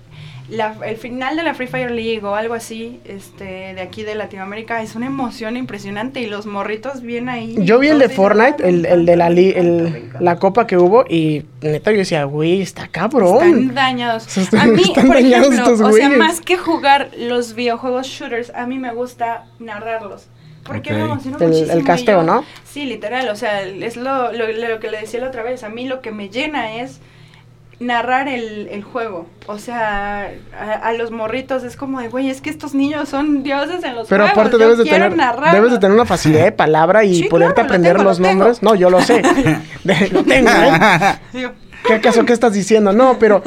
la- el final de la Free Fire League o algo así, este, de aquí de Latinoamérica, es una emoción impresionante y los morritos bien ahí. Yo vi el de Fortnite, "Ah, me el, el de la, li- el, encanta". la copa que hubo y neta yo decía, güey, está cabrón. Están dañados. Están- A mí, están por dañados ejemplo, estos o sea, más que jugar los videojuegos shooters, a mí me gusta narrarlos. Porque me Ok. emociono El- el casteo, yo- ¿no? Sí, literal, o sea, es lo, lo, lo que le decía la otra vez. A mí lo que me llena es narrar el, el juego. O sea, a, a los morritos es como de, güey, es que estos niños son dioses en los Pero juegos. aparte debes de quiero tener narrarlo". debes de tener una facilidad de palabra y Sí, claro, aprender tengo, los lo tengo. nombres. No, yo lo sé. Lo tengo, ¿eh? ¿Qué acaso qué estás diciendo? No, pero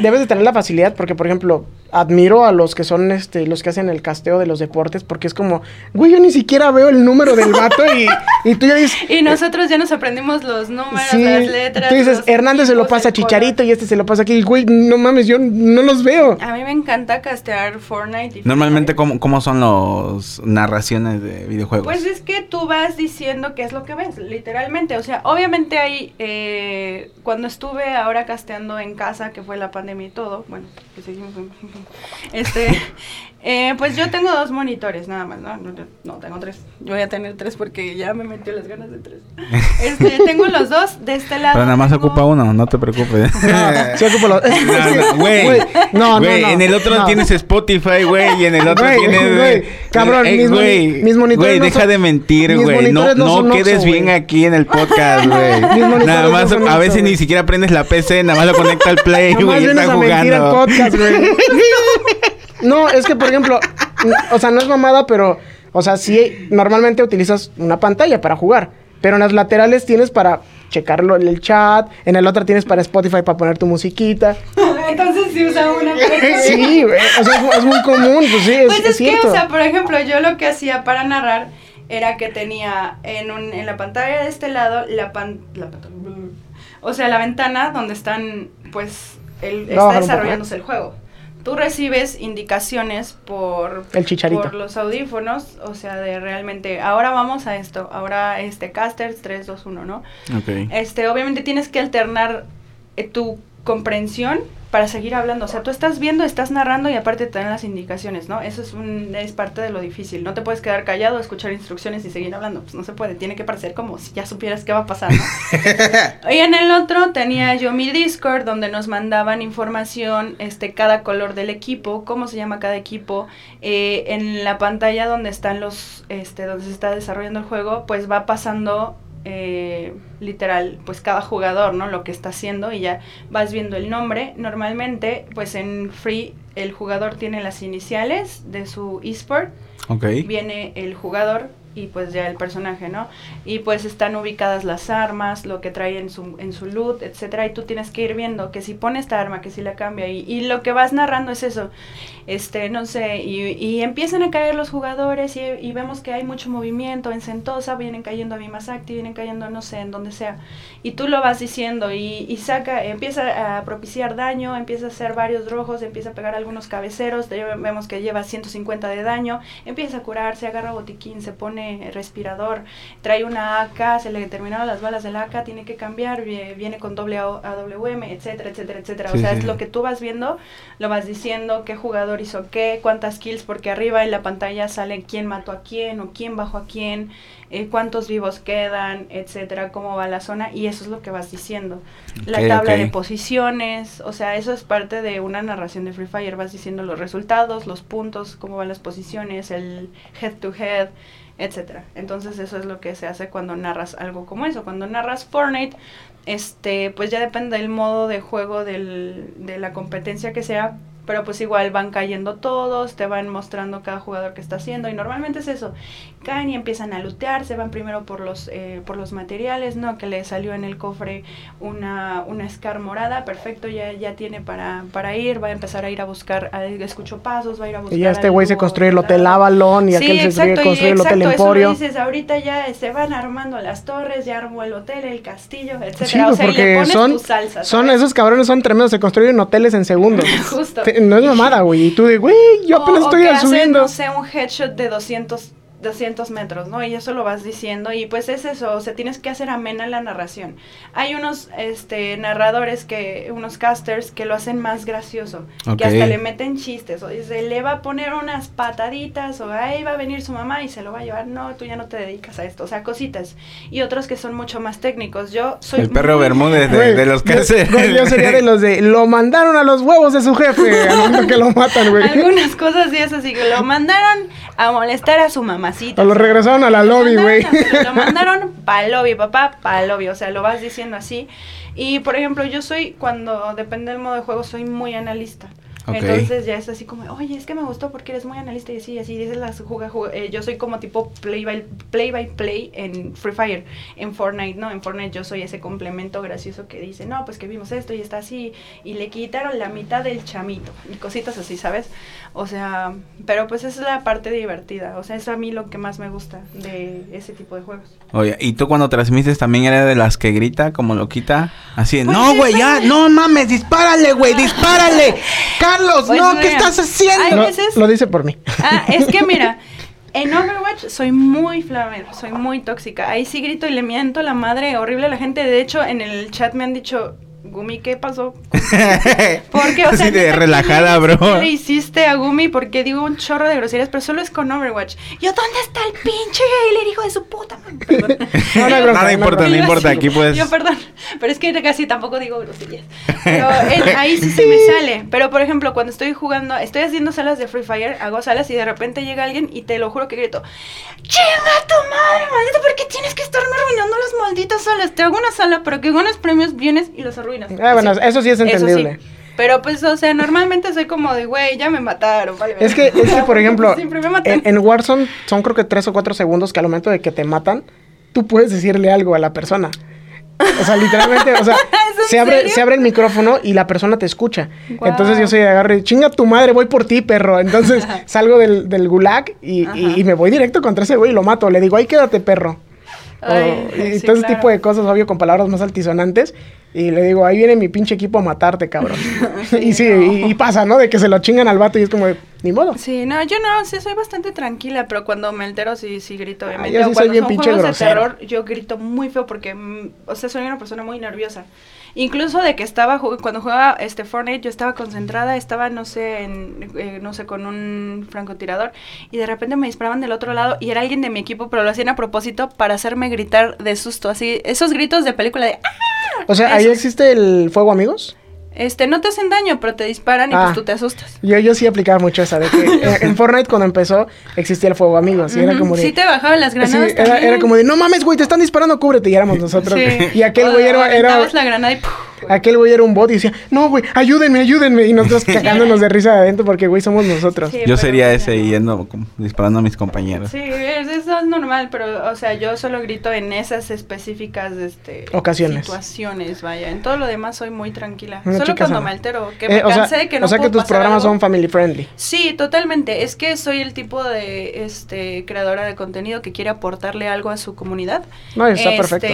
debes de tener la facilidad porque, por ejemplo, admiro a los que son este los que hacen el casteo de los deportes porque es como, güey, yo ni siquiera veo el número del vato y, y tú ya dices, Y nosotros ya nos aprendimos los números, sí, las letras. tú dices, Hernández se lo pasa a color. Chicharito y este se lo pasa aquí, güey, no mames, yo no los veo. A mí me encanta castear Fortnite. y Normalmente. ¿cómo, ¿cómo son los narraciones de videojuegos? Pues es que tú vas diciendo qué es lo que ves, literalmente. O sea, obviamente hay, eh, cuando estuve ahora casteando en casa, que fue la pandemia y todo, bueno, que seguimos, este, eh, pues yo tengo dos monitores nada más, ¿no? No, no, tengo tres. Yo voy a tener tres porque ya me metió las ganas de tres. Este, tengo los dos de este lado. Pero nada más tengo- ocupa uno, no te preocupes. No, sí ocupo los- güey. no, no, Güey, no, en el otro no. tienes Spotify, güey, y en el otro Güey, tienes... güey, cabrón, Ey, mis moni- güey, mis monitores Güey, no deja son- de mentir, mis güey. No, no quedes bien güey. aquí en el podcast, güey. monitores Nada no más, son a veces güey. ni siquiera prendes la PC, nada más lo conecta al Play, güey, y está jugando. podcast, güey. No, es que, por ejemplo, o sea, no es mamada, pero O sea, sí, normalmente utilizas una pantalla para jugar, pero en las laterales tienes para checarlo en el chat, en el otro tienes para Spotify para poner tu musiquita. Entonces sí usa una. sí, o sea, es, muy común, pues sí, es, pues es, que, o sea, por ejemplo, yo lo que hacía para narrar era que tenía en, un, en la pantalla de este lado la, pan, la o sea, la ventana donde están, pues, el, está desarrollándose el juego tú recibes indicaciones por, por los audífonos, o sea, de realmente, ahora vamos a esto, ahora este casters 3, 2, 1, ¿no? Okay. Este, obviamente tienes que alternar eh, tu comprensión para seguir hablando. O sea, tú estás viendo, estás narrando y aparte te dan las indicaciones, ¿no? Eso es, un, es parte de lo difícil. No te puedes quedar callado, escuchar instrucciones y seguir hablando. Pues no se puede. Tiene que parecer como si ya supieras qué va a pasar, ¿no? y en el otro tenía yo mi Discord donde nos mandaban información, este, cada color del equipo, cómo se llama cada equipo. Eh, en la pantalla donde están los, este, donde se está desarrollando el juego, pues va pasando eh, literal, pues cada jugador, ¿no? Lo que está haciendo y ya vas viendo el nombre. Normalmente, pues en Free el jugador tiene las iniciales de su esport. Okay. Viene el jugador y pues ya el personaje, ¿no? Y pues están ubicadas las armas, lo que trae en su, en su loot, etcétera, y tú tienes que ir viendo que si pone esta arma, que si la cambia, y, lo que vas narrando es eso, este, no sé, y, y empiezan a caer los jugadores y, vemos que hay mucho movimiento en Sentosa, vienen cayendo a Vimasacti, vienen cayendo, no sé, en donde sea, y tú lo vas diciendo, y saca, empieza a propiciar daño, empieza a hacer varios rojos, empieza a pegar algunos cabeceros, vemos que lleva 150 de daño, empieza a curarse, agarra botiquín, se pone respirador, trae una AK, se le terminaron las balas del AK, tiene que cambiar, viene con doble AWM, etcétera, etcétera, etcétera. o sea, es lo que tú vas viendo, lo vas diciendo, qué jugador hizo qué, cuántas kills, porque arriba en la pantalla sale quién mató a quién o quién bajó a quién, eh, cuántos vivos quedan, etcétera, cómo va la zona, y eso es lo que vas diciendo. la tabla de posiciones, o sea, eso es parte de una narración de Free Fire, vas diciendo los resultados, los puntos, cómo van las posiciones, el head to head, etcétera. Entonces eso es lo que se hace cuando narras algo como eso. Cuando narras Fortnite, este, pues ya depende del modo de juego del, de la competencia que sea, pero pues igual van cayendo todos, te van mostrando cada jugador que está haciendo y normalmente es eso, caen y empiezan a lootear, se van primero por los, eh, por los materiales, ¿no? Que le salió en el cofre una, una Scar morada, perfecto, ya, ya tiene para, para ir, va a empezar a ir a buscar, a, escucho pasos, va a ir a buscar. Y ya este güey se construye el hotel Avalon y aquel se construye el hotel Emporio. Eso dices, ahorita ya se van armando las torres, ya armó el hotel, el castillo, etcétera. o sea, porque y le pones son, tu salsa, son esos cabrones son tremendos, se construyen hoteles en segundos. Justo no es mamada, güey. Y tú de, güey, yo apenas estoy o subiendo. no sé, un headshot de 200 200 metros, ¿no? Y eso lo vas diciendo y pues es eso, o sea, tienes que hacer amena la narración. Hay unos este, narradores, que unos casters que lo hacen más gracioso, que hasta le meten chistes, o dice, le va a poner unas pataditas, o ahí va a venir su mamá y se lo va a llevar, no, tú ya no te dedicas a esto, o sea, cositas. Y otros que son mucho más técnicos, yo soy... El perro Bermúdez de, los casters. Yo, sería de los de, lo mandaron a los huevos de su jefe, al momento que lo matan, güey. Algunas cosas y eso, así que lo mandaron a molestar a su mamá o lo regresaron a la lobby, güey. Lo mandaron para lobby, papá, para lobby. O sea, lo vas diciendo así. Y, por ejemplo, yo soy, cuando depende del modo de juego, soy muy analista. Entonces ya es así como, oye, es que me gustó porque eres muy analista y así, así, dices las juga, eh, yo soy como tipo play by, play by play en Free Fire, en Fortnite, ¿no? En Fortnite yo soy ese complemento gracioso que dice, no, pues que vimos esto y está así, y le quitaron la mitad del chamito, y cositas así, ¿sabes? O sea, pero pues esa es la parte divertida, o sea, es a mí lo que más me gusta de ese tipo de juegos. Oye, ¿y tú cuando transmites también eres de las que grita como loquita? Así, pues no, güey, ya, no mames, dispárale, güey, dispárale. Carlos, pues no, ¿qué estás haciendo? Lo dice por mí. Ah, es que mira, en Overwatch soy muy flamero, soy muy tóxica. Ahí sí grito y le miento la madre horrible a la gente. De hecho, en el chat me han dicho, Gumi, ¿qué pasó? Porque, o sea, Así de relajada, bro. ¿Qué le hiciste a Gumi? Porque digo un chorro de groserías, pero solo es con Overwatch. Yo, ¿dónde está el pinche el hijo de su puta? Perdón. No, no, Nada importa, no importa, aquí puedes. Yo, perdón, pero es que casi tampoco digo groserías. Pero ahí sí se me sale. Pero, por ejemplo, cuando estoy jugando, estoy haciendo salas de Free Fire, hago salas y de repente llega alguien y te lo juro que grito, ¡Chinga tu madre, maldito! ¿Por qué tienes que estarme arruinando las malditas salas? Te hago una sala, pero que ganas premios, vienes y los arruinas. Ah, bueno, eso sí es entendible. Pero pues, o sea, normalmente soy como de, güey, ya me mataron. Vale, Es que, es que, por ejemplo, Siempre me matan. en, en Warzone son creo que tres o cuatro segundos que al momento de que te matan, tú puedes decirle algo a la persona. O sea, literalmente, o sea, ¿Es en se abre, serio? se abre el micrófono y la persona te escucha. Entonces yo soy de agarre, chinga tu madre, voy por ti, perro. Entonces salgo del, del gulag y, y- y me voy directo contra ese güey y lo mato. Le digo, ahí quédate, perro. O- y sí, todo ese claro. tipo de cosas, obvio, con palabras más altisonantes. Y le digo, ahí viene mi pinche equipo a matarte, cabrón. y sí, y, y pasa, ¿no? De que se lo chingan al vato y es como, ni modo. Sí, no, yo no, sí soy bastante tranquila, pero cuando me altero sí, sí grito, obviamente. yo sí O soy bien son pinche juegos grosero. de terror, yo grito muy feo porque, mm, o sea, soy una persona muy nerviosa. Incluso de que estaba, cuando jugaba este Fortnite, yo estaba concentrada, estaba, no sé, en, eh, no sé, con un francotirador, y de repente me disparaban del otro lado, y era alguien de mi equipo, pero lo hacían a propósito para hacerme gritar de susto, así, esos gritos de película de, "Ah", O sea, ahí existe el fuego amigos. Este, no te hacen daño, pero te disparan y Ah. pues tú te asustas. Yo, yo sí aplicaba mucho esa de que en Fortnite cuando empezó existía el fuego amigos. Y era como de. Sí te bajaban las sí, granadas era, como de, no mames, güey, te están disparando, cúbrete. Y éramos nosotros. Sí. Y aquel güey era, era- la granada y ¡puf! Aquel güey era un bot y decía, no, güey, ayúdenme, ayúdenme. Y nosotros cagándonos de risa de adentro porque, güey, somos nosotros. Sí, Yo sería ese yendo disparando a mis compañeros. Sí, es- eso es normal, pero, o sea, yo solo grito en esas específicas este, Ocasiones. situaciones, vaya. En todo lo demás soy muy tranquila. Una solo cuando sana. me altero, que Eh, me o sea, cansé, que no o sea que tus programas algo. son family friendly. Sí, totalmente. Es que soy el tipo de este creadora de contenido que quiere aportarle algo a su comunidad. No, está Este, perfecto.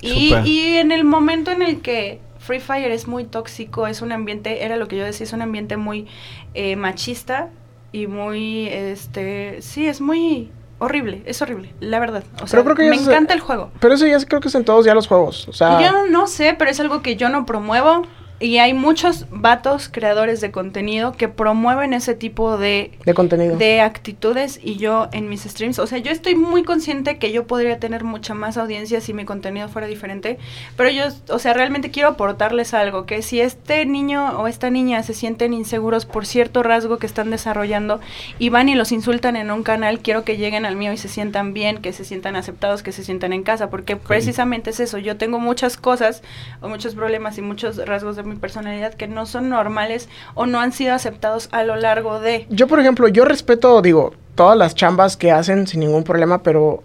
Y, Súper. y en el momento en el que Free Fire es muy tóxico, es un ambiente, era lo que yo decía, es un ambiente muy eh, machista y muy, este, sí, es muy horrible, es horrible, la verdad. O sea, creo que me encanta el juego. Pero eso ya es- creo que es en todos ya los juegos. O sea, Yo no sé, pero es algo que yo no promuevo. Y hay muchos vatos creadores de contenido que promueven ese tipo de, de contenido. de actitudes y yo en mis streams, o sea, yo estoy muy consciente que yo podría tener mucha más audiencia si mi contenido fuera diferente, pero yo, o sea, realmente quiero aportarles algo, que si este niño o esta niña se sienten inseguros por cierto rasgo que están desarrollando y van y los insultan en un canal, quiero que lleguen al mío y se sientan bien, que se sientan aceptados, que se sientan en casa, porque precisamente es eso, yo tengo muchas cosas o muchos problemas y muchos rasgos de mi personalidad que no son normales o no han sido aceptados a lo largo de... Yo, por ejemplo, yo respeto, digo, todas las chambas que hacen sin ningún problema, pero,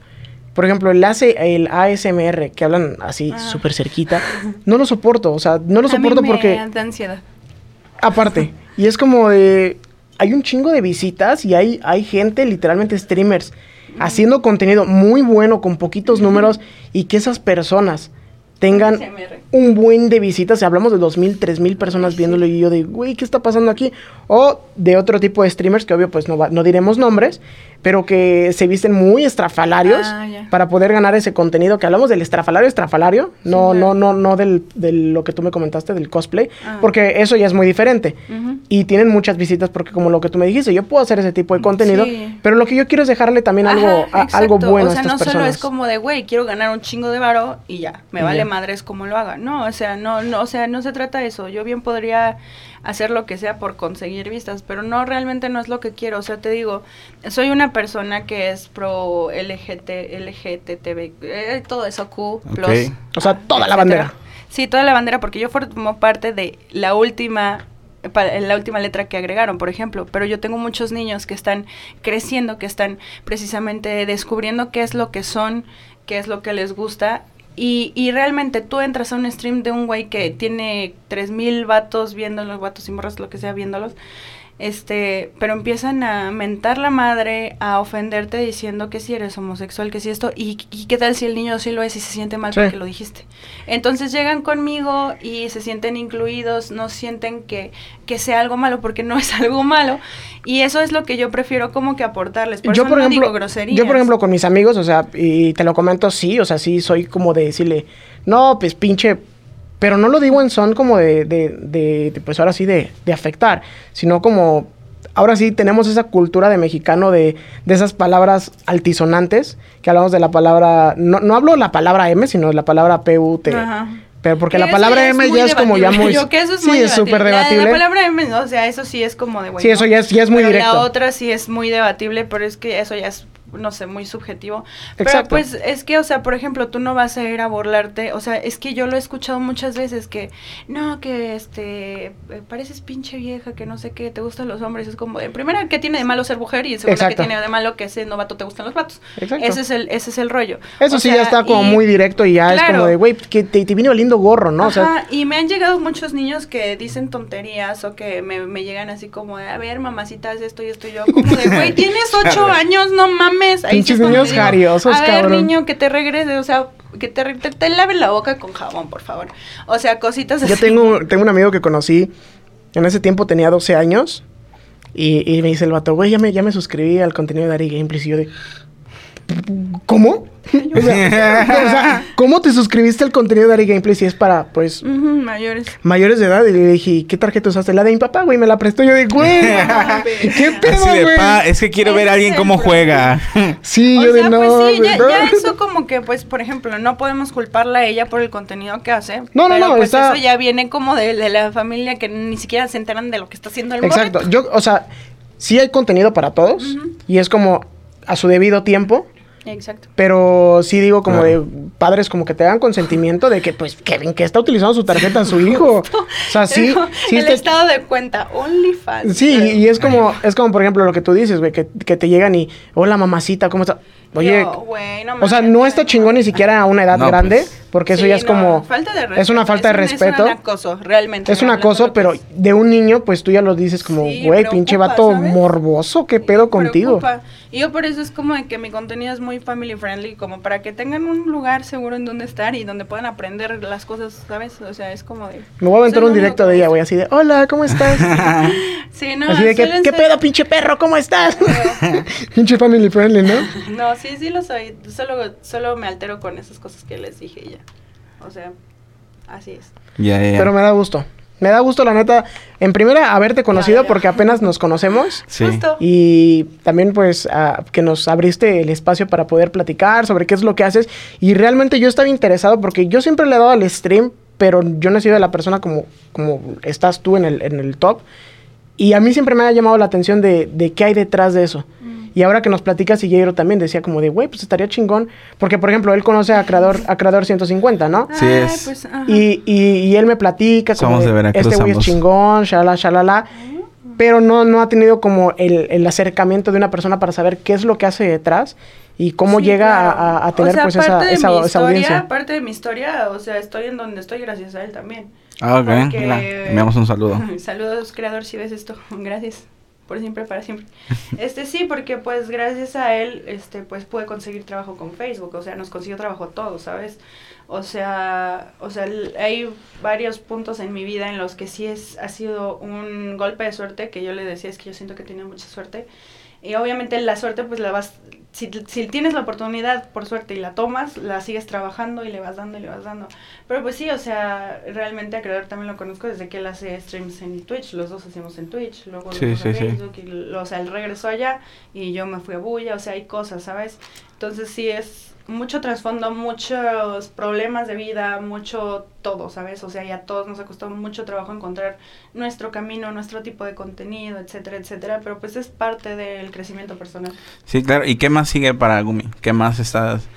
por ejemplo, el, AC, el ASMR, que hablan así Ah. súper cerquita, no lo soporto, o sea, no lo A mí soporto me porque, da ansiedad. aparte, y es como de, hay un chingo de visitas y hay, hay gente, literalmente streamers, haciendo contenido muy bueno con poquitos números y que esas personas tengan un buen de visitas, hablamos de dos mil, tres mil personas viéndolo y yo de, güey, ¿qué está pasando aquí? O de otro tipo de streamers que obvio pues no, va- no diremos nombres, pero que se visten muy estrafalarios Ah, para poder ganar ese contenido, que hablamos del estrafalario, estrafalario, no, Sí, no, claro. no, no del, de lo que tú me comentaste, del cosplay, Ah. porque eso ya es muy diferente. Y tienen muchas visitas porque como lo que tú me dijiste, yo puedo hacer ese tipo de contenido, Sí. pero lo que yo quiero es dejarle también algo, Ajá, a- algo bueno O sea, a estas no personas. solo es como de, güey, quiero ganar un chingo de varo y ya, me vale ya. madres como lo haga. No, o sea, no, no, o sea, no se trata de eso. Yo bien podría hacer lo que sea por conseguir vistas, pero no, realmente no es lo que quiero. O sea, te digo, soy una persona que es pro LGT, LGTB, eh, todo eso, Q, plus. O sea, toda la bandera. Sí, toda la bandera, porque yo formo parte de la última la última letra que agregaron, por ejemplo, pero yo tengo muchos niños que están creciendo, que están precisamente descubriendo qué es lo que son, qué es lo que les gusta. Y, y realmente tú entras a un stream de un güey que tiene 3000 vatos viéndolos, vatos y morras, lo que sea, viéndolos. Este, pero empiezan a mentar la madre, a ofenderte diciendo que si eres homosexual, que si esto, y, y qué tal si el niño sí lo es y se siente mal Sí. porque lo dijiste. Entonces llegan conmigo y se sienten incluidos, no sienten que, que sea algo malo porque no es algo malo. Y eso es lo que yo prefiero como que aportarles. Por yo eso por no ejemplo, digo groserías. yo por ejemplo con mis amigos, o sea, y te lo comento sí, o sea, sí soy como de decirle, no, pues pinche, pero no lo digo en son como de, de, de- de, pues ahora sí de, de afectar, sino como, ahora sí tenemos esa cultura de mexicano de, de esas palabras altisonantes, que hablamos de la palabra, no, no hablo la palabra M, sino la palabra PUT. Ajá. Pero porque Que la palabra M ya es como ya muy... Yo que eso es sí, muy es súper debatible. La, palabra M, o sea, eso sí es como de güey. Sí, eso ya es- ya es muy Pero directo. La otra sí es muy debatible, pero es que eso ya es no sé, muy subjetivo. Pero pues es que, o sea, por ejemplo, tú no vas a ir a burlarte, o sea, es que yo lo he escuchado muchas veces que, no, que este, eh, pareces pinche vieja, que no sé qué, te gustan los hombres, es como, de, primera, ¿qué tiene de malo ser mujer? Y segunda, ¿qué tiene de malo que ese novato te gustan los vatos? Exacto. Ese es el, ese es el rollo. Eso sí ya está como muy directo y ya es como de, güey, que te, te vino lindo gorro, ¿no? o sea, y me han llegado muchos niños que dicen tonterías o que me, me llegan así como de, a ver, mamacita, esto y esto y yo, como de, güey, tienes ocho años, no mames. Ahí Pinches niños jariosos, A ver, niño, que te regrese, o sea, que te, te, lave la boca con jabón, por favor. O sea, cositas así. Yo tengo, tengo un amigo que conocí, en ese tiempo tenía 12 años, y, y me dice el vato, güey, ya me, ya me suscribí al contenido de Ari Gameplays, y yo de... ¿Cómo? o, sea, ¿cómo te suscribiste al contenido de Ari Gameplay si es para, pues... mayores. Mayores de edad. Y le dije, ¿qué tarjeta usaste? La de mi papá, güey, me la prestó. Yo de, güey, ¿qué pedo, güey? es que quiero ver a alguien cómo juega. sí, yo de no. Pues sí, ya, eso como que, pues, por ejemplo, no podemos culparla a ella por el contenido que hace. No, no, no. Pues eso ya viene como de, la familia que ni siquiera se enteran de lo que está haciendo el Exacto. Yo, o sea, sí hay contenido para todos. Y es como a su debido tiempo. Exacto. Pero sí digo como de padres como que te dan consentimiento de que pues Kevin que está utilizando su tarjeta a su hijo. o sea, sí, sí el estado de cuenta OnlyFans. Sí, y es como es como por ejemplo lo que tú dices, güey, que, que te llegan y hola mamacita, ¿cómo está? Oye, o sea, no está chingón ni siquiera a una edad grande, pues, porque eso ya es como falta de respeto. es una falta de respeto. Es un acoso, realmente. Es un acoso, pero de un niño pues tú ya lo dices como, güey, pinche vato morboso, ¿qué pedo contigo? Y yo por eso es como de que mi contenido es muy family friendly, como para que tengan un lugar seguro en donde estar y donde puedan aprender las cosas, ¿sabes? O sea, es como de... Me voy a aventar un directo de ella, güey, así de, hola, ¿cómo estás? sí, no. Así de, ¿qué, pedo, pinche perro? ¿Cómo estás? pinche family friendly, ¿no? no, sí, sí lo soy. Solo, solo me altero con esas cosas que les dije ya. O sea, así es. Ya, ya. Pero me da gusto. Me da gusto, la neta, en primera, haberte conocido porque apenas nos conocemos. Sí. Y también, pues, que nos abriste el espacio para poder platicar sobre qué es lo que haces. Y realmente yo estaba interesado porque yo siempre le he dado al stream, pero yo no he sido de la persona como, como estás tú en el, en el top. Y a mí siempre me ha llamado la atención de, de qué hay detrás de eso. Y ahora que nos platicas, y Jairo también decía como de, güey, pues estaría chingón. Porque, por ejemplo, él conoce a Creador, a Creador 150, ¿no? Sí es. Pues, y, y, él me platica como de, este güey es chingón, shalala, shalala. Pero no, no ha tenido como el, el, acercamiento de una persona para saber qué es lo que hace detrás y cómo llega a, a, tener pues esa, esa, esa audiencia. Parte de mi historia, o sea, estoy en donde estoy gracias a él también. Ah, ok. Le enviamos un saludo. Saludos, creador, si ves esto. Gracias por siempre, para siempre. Este sí, porque pues gracias a él, este, pues pude conseguir trabajo con Facebook, o sea, nos consiguió trabajo todos, ¿sabes? O sea, o sea, hay varios puntos en mi vida en los que sí es, ha sido un golpe de suerte, que yo le decía, es que yo siento que tiene mucha suerte. Y obviamente la suerte pues la vas, si, si, tienes la oportunidad por suerte y la tomas, la sigues trabajando y le vas dando y le vas dando. Pero pues sí, o sea, realmente a Creador también lo conozco desde que él hace streams en Twitch, los dos hacemos en Twitch, luego sí, sí, Facebook, y, o sea, él regresó allá y yo me fui a Bulla, o sea, hay cosas, ¿sabes? Entonces sí es mucho trasfondo, muchos problemas de vida, mucho todo, ¿sabes? O sea, ya a todos nos ha costado mucho trabajo encontrar nuestro camino, nuestro tipo de contenido, etcétera, etcétera, pero pues es parte del crecimiento personal. Sí, claro. ¿Y qué más sigue para Gumi? ¿Qué más estás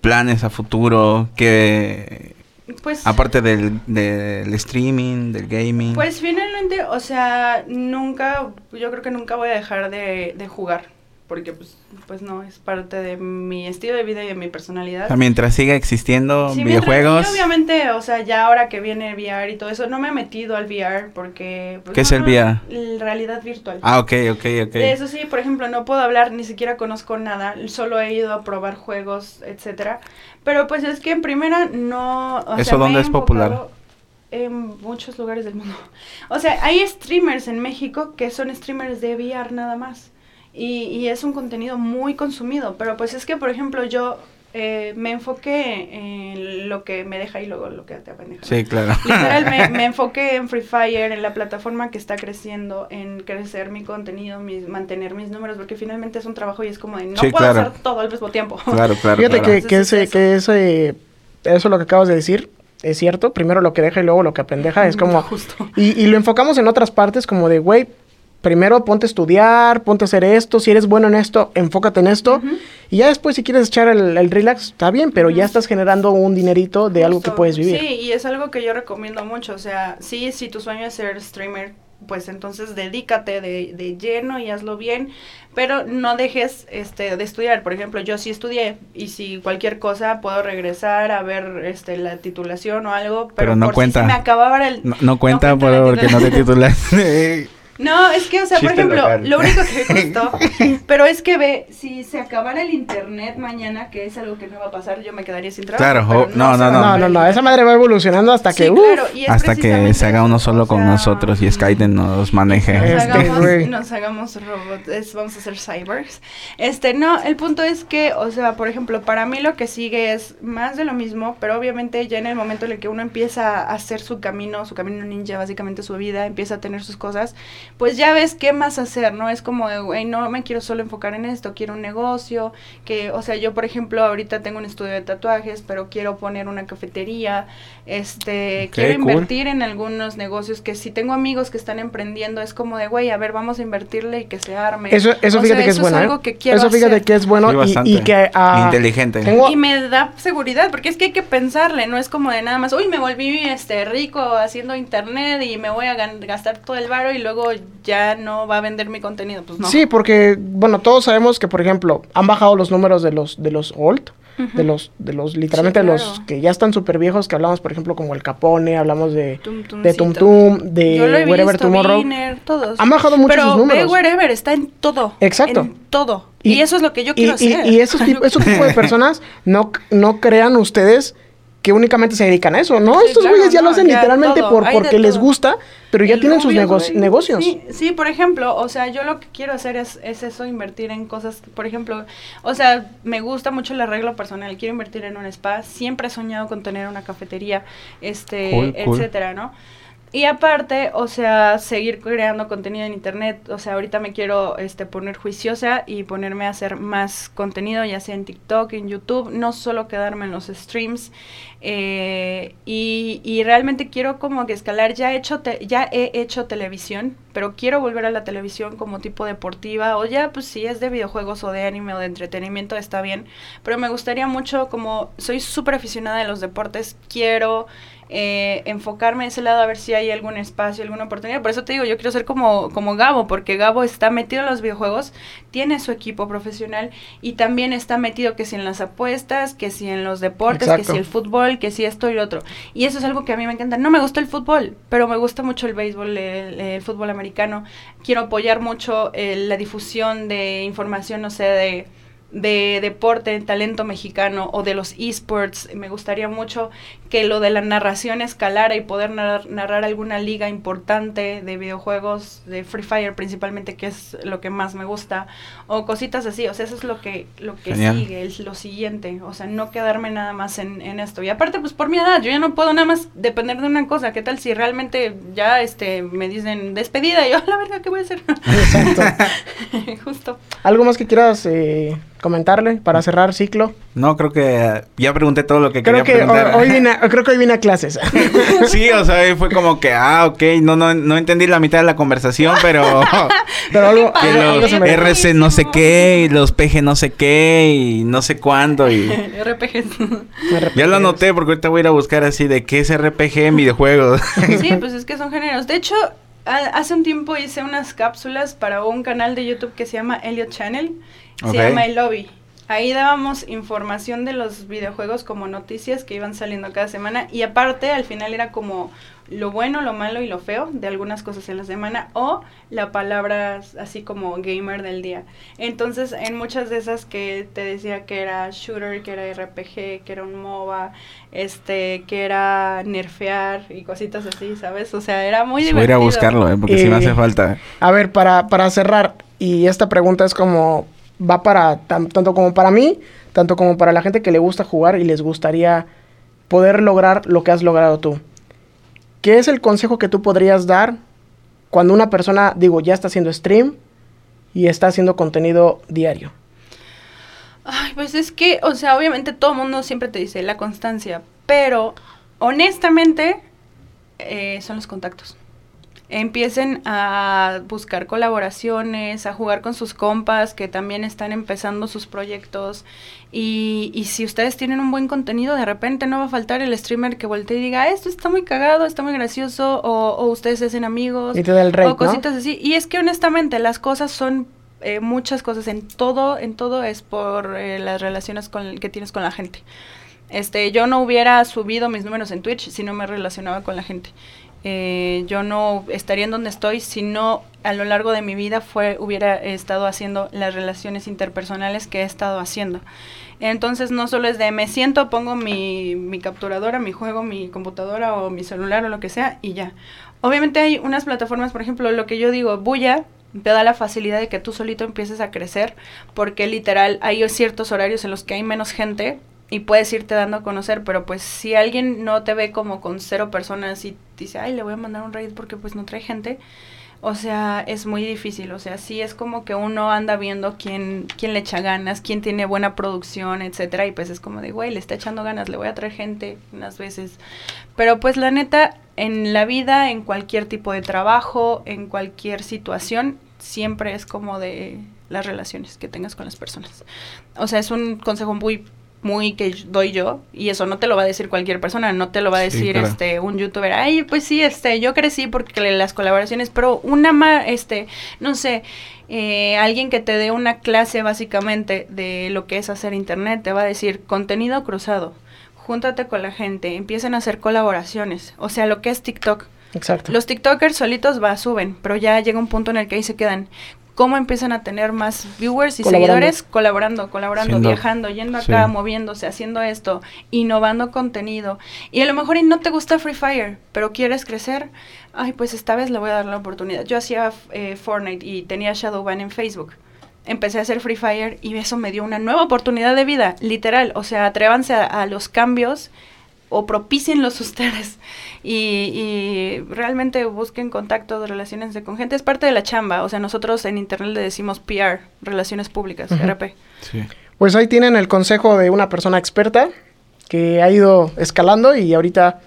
planes a futuro? ¿Qué pues, aparte del, del streaming, del gaming. Pues finalmente, o sea, nunca, yo creo que nunca voy a dejar de, de jugar porque pues, pues no, es parte de mi estilo de vida y de mi personalidad. O sea, mientras siga existiendo videojuegos. Sí, obviamente, o sea, ya ahora que viene el VR y todo eso, no me he metido al VR porque... Pues, ¿Qué es el VR? realidad virtual. Ah, ok, ok, ok. De eso sí, por ejemplo, no puedo hablar, ni siquiera conozco nada, solo he ido a probar juegos, etcétera. Pero pues es que en primera no... ¿Eso dónde es popular? En muchos lugares del mundo. O sea, hay streamers en México que son streamers de VR nada más. Y, y, es un contenido muy consumido, pero pues es que, por ejemplo, yo eh, me enfoqué en lo que me deja y luego lo que te apendeja. Sí, claro. Literal, me, me, enfoqué en Free Fire, en la plataforma que está creciendo, en crecer mi contenido, mis, mantener mis números, porque finalmente es un trabajo y es como de no puedo hacer todo al mismo tiempo. Claro, claro. Fíjate que, que, ese, que ese, eso lo que acabas de decir es cierto. Primero lo que deja y luego lo que apendeja es como... Justo. Y, y lo enfocamos en otras partes como de, güey, primero ponte a estudiar, ponte a hacer esto, si eres bueno en esto, enfócate en esto. Y ya después si quieres echar el, relax, está bien, pero ya estás generando un dinerito de algo que puedes vivir. Sí, y es algo que yo recomiendo mucho. O sea, sí, si tu sueño es ser streamer, pues entonces dedícate de, de, lleno y hazlo bien, pero no dejes este de estudiar. Por ejemplo, yo sí estudié y si cualquier cosa puedo regresar a ver este la titulación o algo, pero, no cuenta. Si me acababa el no, cuenta, porque no te titulas. No, es que, o sea, por ejemplo, lo único que me costó, pero es que ve, si se acabara el internet mañana, que es algo que no va a pasar, yo me quedaría sin trabajo. Claro, no, no, no, no, no, esa madre va evolucionando hasta que, claro, hasta que se haga uno solo con nosotros y Skype nos maneje. Nos, este, hagamos, nos hagamos robots, vamos a hacer cybers. Este, no, el punto es que, o sea, por ejemplo, para mí lo que sigue es más de lo mismo, pero obviamente ya en el momento en el que uno empieza a hacer su camino, su camino ninja, básicamente su vida, empieza a tener sus cosas, pues ya ves qué más hacer, ¿no? Es como, güey, no me quiero solo enfocar en esto, quiero un negocio, que, o sea, yo por ejemplo ahorita tengo un estudio de tatuajes, pero quiero poner una cafetería, este, quiero invertir en algunos negocios que si tengo amigos que están emprendiendo, es como de, güey, a ver, vamos a invertirle y que se arme. Eso, eso fíjate que es bueno. Es ¿eh? eso fíjate que es bueno y, que... Uh, Inteligente. Y me da seguridad, porque es que hay que pensarle, no es como de nada más, uy, me volví este rico haciendo internet y me voy a gastar todo el varo y luego ya no va a vender mi contenido, pues no. Sí, porque, bueno, todos sabemos que, por ejemplo, han bajado los números de los, de los old, de los, de los, literalmente los que ya están súper viejos, que hablamos, por ejemplo, como el Capone, hablamos de Tum de Tum Tum, de Wherever Tomorrow. todos. Han bajado muchos Pero números. Pero Wherever está en todo. Exacto. En todo. Y, eso es lo que yo quiero hacer. Y, esos, esos tipos de personas, no, no crean ustedes que únicamente se dedican a eso, ¿no? Estos güeyes ya lo hacen literalmente por porque les gusta, pero ya tienen sus negocios. Sí, sí, por ejemplo, o sea, yo lo que quiero hacer es, es eso, invertir en cosas, por ejemplo, o sea, me gusta mucho el arreglo personal, quiero invertir en un spa, siempre he soñado con tener una cafetería, este, etcétera, ¿no? Y aparte, o sea, seguir creando contenido en internet. O sea, ahorita me quiero este, poner juiciosa y ponerme a hacer más contenido, ya sea en TikTok, en YouTube, no solo quedarme en los streams. Eh, y, y, realmente quiero como que escalar. Ya he, hecho ya he hecho televisión, pero quiero volver a la televisión como tipo deportiva. O ya, pues si es de videojuegos o de anime o de entretenimiento, está bien. Pero me gustaría mucho, como soy súper aficionada de los deportes, quiero eh, enfocarme en ese lado a ver si hay algún espacio, alguna oportunidad. Por eso te digo, yo quiero ser como, como Gabo, porque Gabo está metido en los videojuegos, tiene su equipo profesional y también está metido que si en las apuestas, que si en los deportes, que si el fútbol, que si esto y lo otro. Y eso es algo que a mí me encanta. No me gusta el fútbol, pero me gusta mucho el béisbol, el, fútbol americano. Quiero apoyar mucho eh, la difusión de información, no sé, de de deporte, talento mexicano o de los esports. Me gustaría mucho que lo de la narración escalara y poder narrar, alguna liga importante de videojuegos, de Free Fire principalmente, que es lo que más me gusta, o cositas así. O sea, eso es lo que, lo que sigue, es lo siguiente. O sea, no quedarme nada más en, en, esto. Y aparte, pues por mi edad, yo ya no puedo nada más depender de una cosa. ¿Qué tal si realmente ya este me dicen despedida? Y yo, la verga, ¿qué voy a hacer? Exacto. Justo. ¿Algo más que quieras eh, comentarle para cerrar ciclo? No, creo que ya pregunté todo lo que creo quería que Hoy, vine, creo que hoy vine a clases. sí, o sea, fue como que, ah, ok, no, no, no entendí la mitad de la conversación, pero... pero algo... Que los RC no sé qué, y los PG no sé qué, y no sé cuándo, y... RPGs. Ya lo anoté, porque ahorita voy a ir a buscar así de qué es RPG en videojuegos. sí, pues es que son géneros. De hecho, hace un tiempo hice unas cápsulas para un canal de YouTube que se llama Elliot Channel se llama El Lobby. Ahí dábamos información de los videojuegos como noticias que iban saliendo cada semana y aparte al final era como lo bueno, lo malo y lo feo de algunas cosas en la semana o la palabra así como gamer del día. Entonces, en muchas de esas que te decía que era shooter, que era RPG, que era un MOBA, este, que era nerfear y cositas así, ¿sabes? O sea, era muy divertido. Voy a ir a buscarlo, ¿eh? porque si me hace falta. A ver, para, para cerrar, y esta pregunta es como va para tanto como para mí, tanto como para la gente que le gusta jugar y les gustaría poder lograr lo que has logrado tú. ¿Qué es el consejo que tú podrías dar cuando una persona, digo, ya está haciendo stream y está haciendo contenido diario? Ay, pues es que, o sea, obviamente todo el mundo siempre te dice la constancia, pero honestamente eh, son los contactos. Empiecen a buscar colaboraciones, a jugar con sus compas que también están empezando sus proyectos. Y, y, si ustedes tienen un buen contenido, de repente no va a faltar el streamer que voltee y diga, esto está muy cagado, está muy gracioso, o, o ustedes se hacen amigos, y te da el rate, o cositas así. Y es que honestamente las cosas son eh, muchas cosas, en todo, en todo es por eh, las relaciones con, que tienes con la gente. Este, yo no hubiera subido mis números en Twitch si no me relacionaba con la gente. Eh, yo no estaría en donde estoy si no a lo largo de mi vida fue hubiera estado haciendo las relaciones interpersonales que he estado haciendo. Entonces no solo es de me siento, pongo mi, mi capturadora, mi juego, mi computadora o mi celular o lo que sea y ya. Obviamente hay unas plataformas, por ejemplo, lo que yo digo, Buya, te da la facilidad de que tú solito empieces a crecer, porque literal hay ciertos horarios en los que hay menos gente y puedes irte dando a conocer, pero pues si alguien no te ve como con cero personas y dice, ay, le voy a mandar un raid porque pues no trae gente, o sea, es muy difícil, o sea, sí es como que uno anda viendo quién, quién le echa ganas, quién tiene buena producción, etcétera, y pues es como de, güey, le está echando ganas, le voy a traer gente unas veces. Pero pues la neta, en la vida, en cualquier tipo de trabajo, en cualquier situación, siempre es como de las relaciones que tengas con las personas. O sea, es un consejo muy muy que doy yo y eso no te lo va a decir cualquier persona, no te lo va a decir este un youtuber. Ay, pues sí, este yo crecí porque las colaboraciones, pero una más este, no sé, eh, alguien que te dé una clase básicamente de lo que es hacer internet te va a decir contenido cruzado. Júntate con la gente, empiecen a hacer colaboraciones, o sea, lo que es TikTok. Exacto. Los TikTokers solitos va, suben, pero ya llega un punto en el que ahí se quedan cómo empiezan a tener más viewers y seguidores colaborando, colaborando, viajando, yendo acá, moviéndose, haciendo esto, innovando contenido. Y a lo mejor y no te gusta Free Fire, pero quieres crecer, ay, pues esta vez le voy a dar la oportunidad. Yo hacía eh, Fortnite y tenía Shadowban en Facebook. Empecé a hacer Free Fire y eso me dio una nueva oportunidad de vida, literal. O sea, atrévanse a los cambios o propicienlos ustedes y, y, realmente busquen contacto de relaciones con gente. Es parte de la chamba. O sea, nosotros en internet le decimos PR, Relaciones Públicas, RP. Pues ahí tienen el consejo de una persona experta que ha ido escalando y ahorita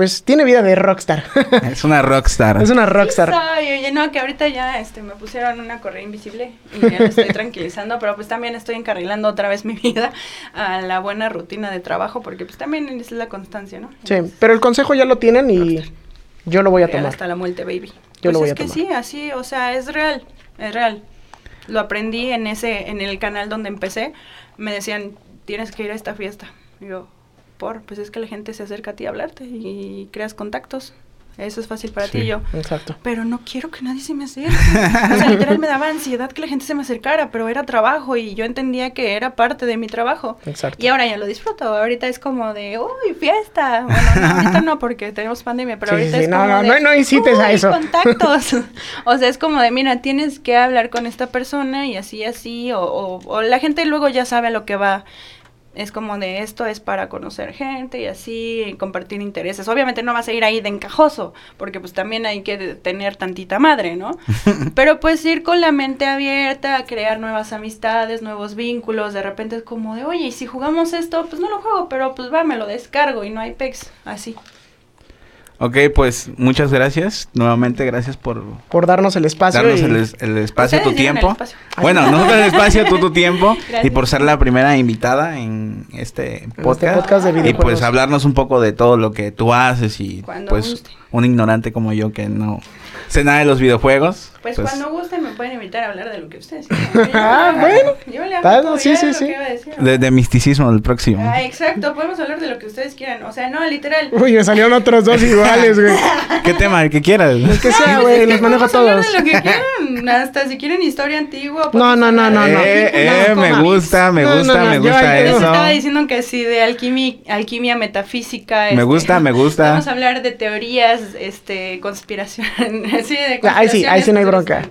pues tiene vida de rockstar. es una rockstar. Es una rockstar. Sí, oye, no, que ahorita ya este, me pusieron una correa invisible y ya me estoy tranquilizando, pero pues también estoy encarrilando otra vez mi vida a la buena rutina de trabajo, porque pues también es la constancia, ¿no? Sí, pero el consejo ya lo tienen y yo lo voy a tomar. Hasta la muerte, baby. Yo pues lo voy es a que tomar. sí, así, o sea, es real, es real. Lo aprendí en ese, en el canal donde empecé, me decían, tienes que ir a esta fiesta. Y yo, pues es que la gente se acerca a ti a hablarte y creas contactos. Eso es fácil para ti y yo. Exacto. Pero no quiero que nadie se me acerque. o sea, literal me daba ansiedad que la gente se me acercara, pero era trabajo y yo entendía que era parte de mi trabajo. Exacto. Y ahora ya lo disfruto. Ahorita es como de, uy, fiesta. Bueno, no, ahorita no porque tenemos pandemia, pero ahorita es como no, de, no, no incites a eso. contactos. o sea, es como de, mira, tienes que hablar con esta persona y así, así. O, o, o la gente luego ya sabe a lo que va es como de esto es para conocer gente y así, y compartir intereses. Obviamente no vas a ir ahí de encajoso, porque pues también hay que tener tantita madre, ¿no? Pero pues ir con la mente abierta, crear nuevas amistades, nuevos vínculos, de repente es como de, oye, y si jugamos esto, pues no lo juego, pero pues va, me lo descargo y no hay pex, así. Ok, pues muchas gracias. Nuevamente, gracias por... Por darnos el espacio. Darnos el, espacio, tu tiempo. Bueno, nosotros el espacio, tú tu tiempo. Y por ser la primera invitada en este podcast. Este podcast de videojuegos. Y pues hablarnos un poco de todo lo que tú haces y pues un ignorante como yo que no sé nada de los videojuegos. Pues, pues, cuando gusten me pueden invitar a hablar de lo que ustedes quieran. ah, bueno. Yo le hablo sí, sí, sí. De, de, misticismo del próximo. Ah, exacto. Podemos hablar de lo que ustedes quieran. O sea, no, literal. Uy, me salieron otros dos iguales, güey. ¿Qué tema? El que quieras. El que sea, güey. los manejo todos. Hablar de lo que quieran. Hasta si quieren historia antigua. No, no, no, no, no. Eh, eh, me gusta, me gusta, me gusta eso. estaba diciendo que sí, de alquimia, alquimia metafísica. Me gusta, me gusta. Vamos a hablar de teorías, este, conspiración. sí, de Ahí sí, ahí sí no hay bronca.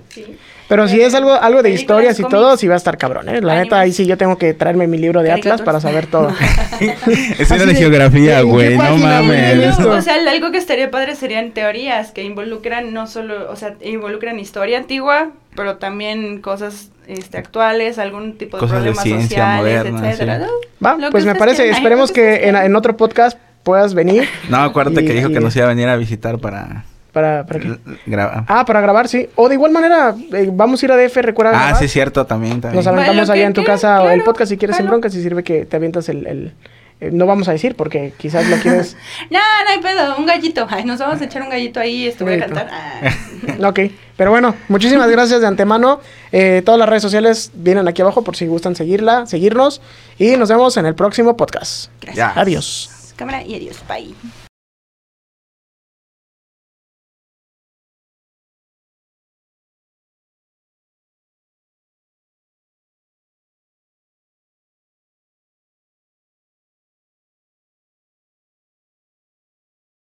Pero si es algo, algo de historias y todo, sí va a estar cabrón, ¿eh? La neta, ahí sí yo tengo que traerme mi libro de Atlas para saber todo. es una de geografía, güey, no mames. O sea, algo que estaría padre serían teorías que involucran no solo, o sea, involucran historia antigua, pero también cosas este, actuales, algún tipo de cosas problemas de ciencia sociales, moderna, etcétera. Sí. Va, pues me parece, quieran. esperemos que en, en otro podcast puedas venir. No, acuérdate y, que dijo y... que nos iba a venir a visitar para ¿Para, para qué? L- graba- Ah, para grabar, sí. O de igual manera, eh, vamos a ir a DF, recuerda. Ah, grabar. sí, cierto, también. también. Nos aventamos Bueno, allá en tu casa el podcast si quieres sin claro. broncas y sirve que te avientas el... el- eh, no vamos a decir porque quizás lo quieres... No, no hay pedo, un gallito. Ay, nos vamos a echar un gallito ahí, esto voy a cantar. Ah. ok, pero bueno, muchísimas gracias de antemano. Eh, todas las redes sociales vienen aquí abajo por si gustan seguirla, seguirnos. Y nos vemos en el próximo podcast. Gracias. Adiós. Cámara y adiós. Bye.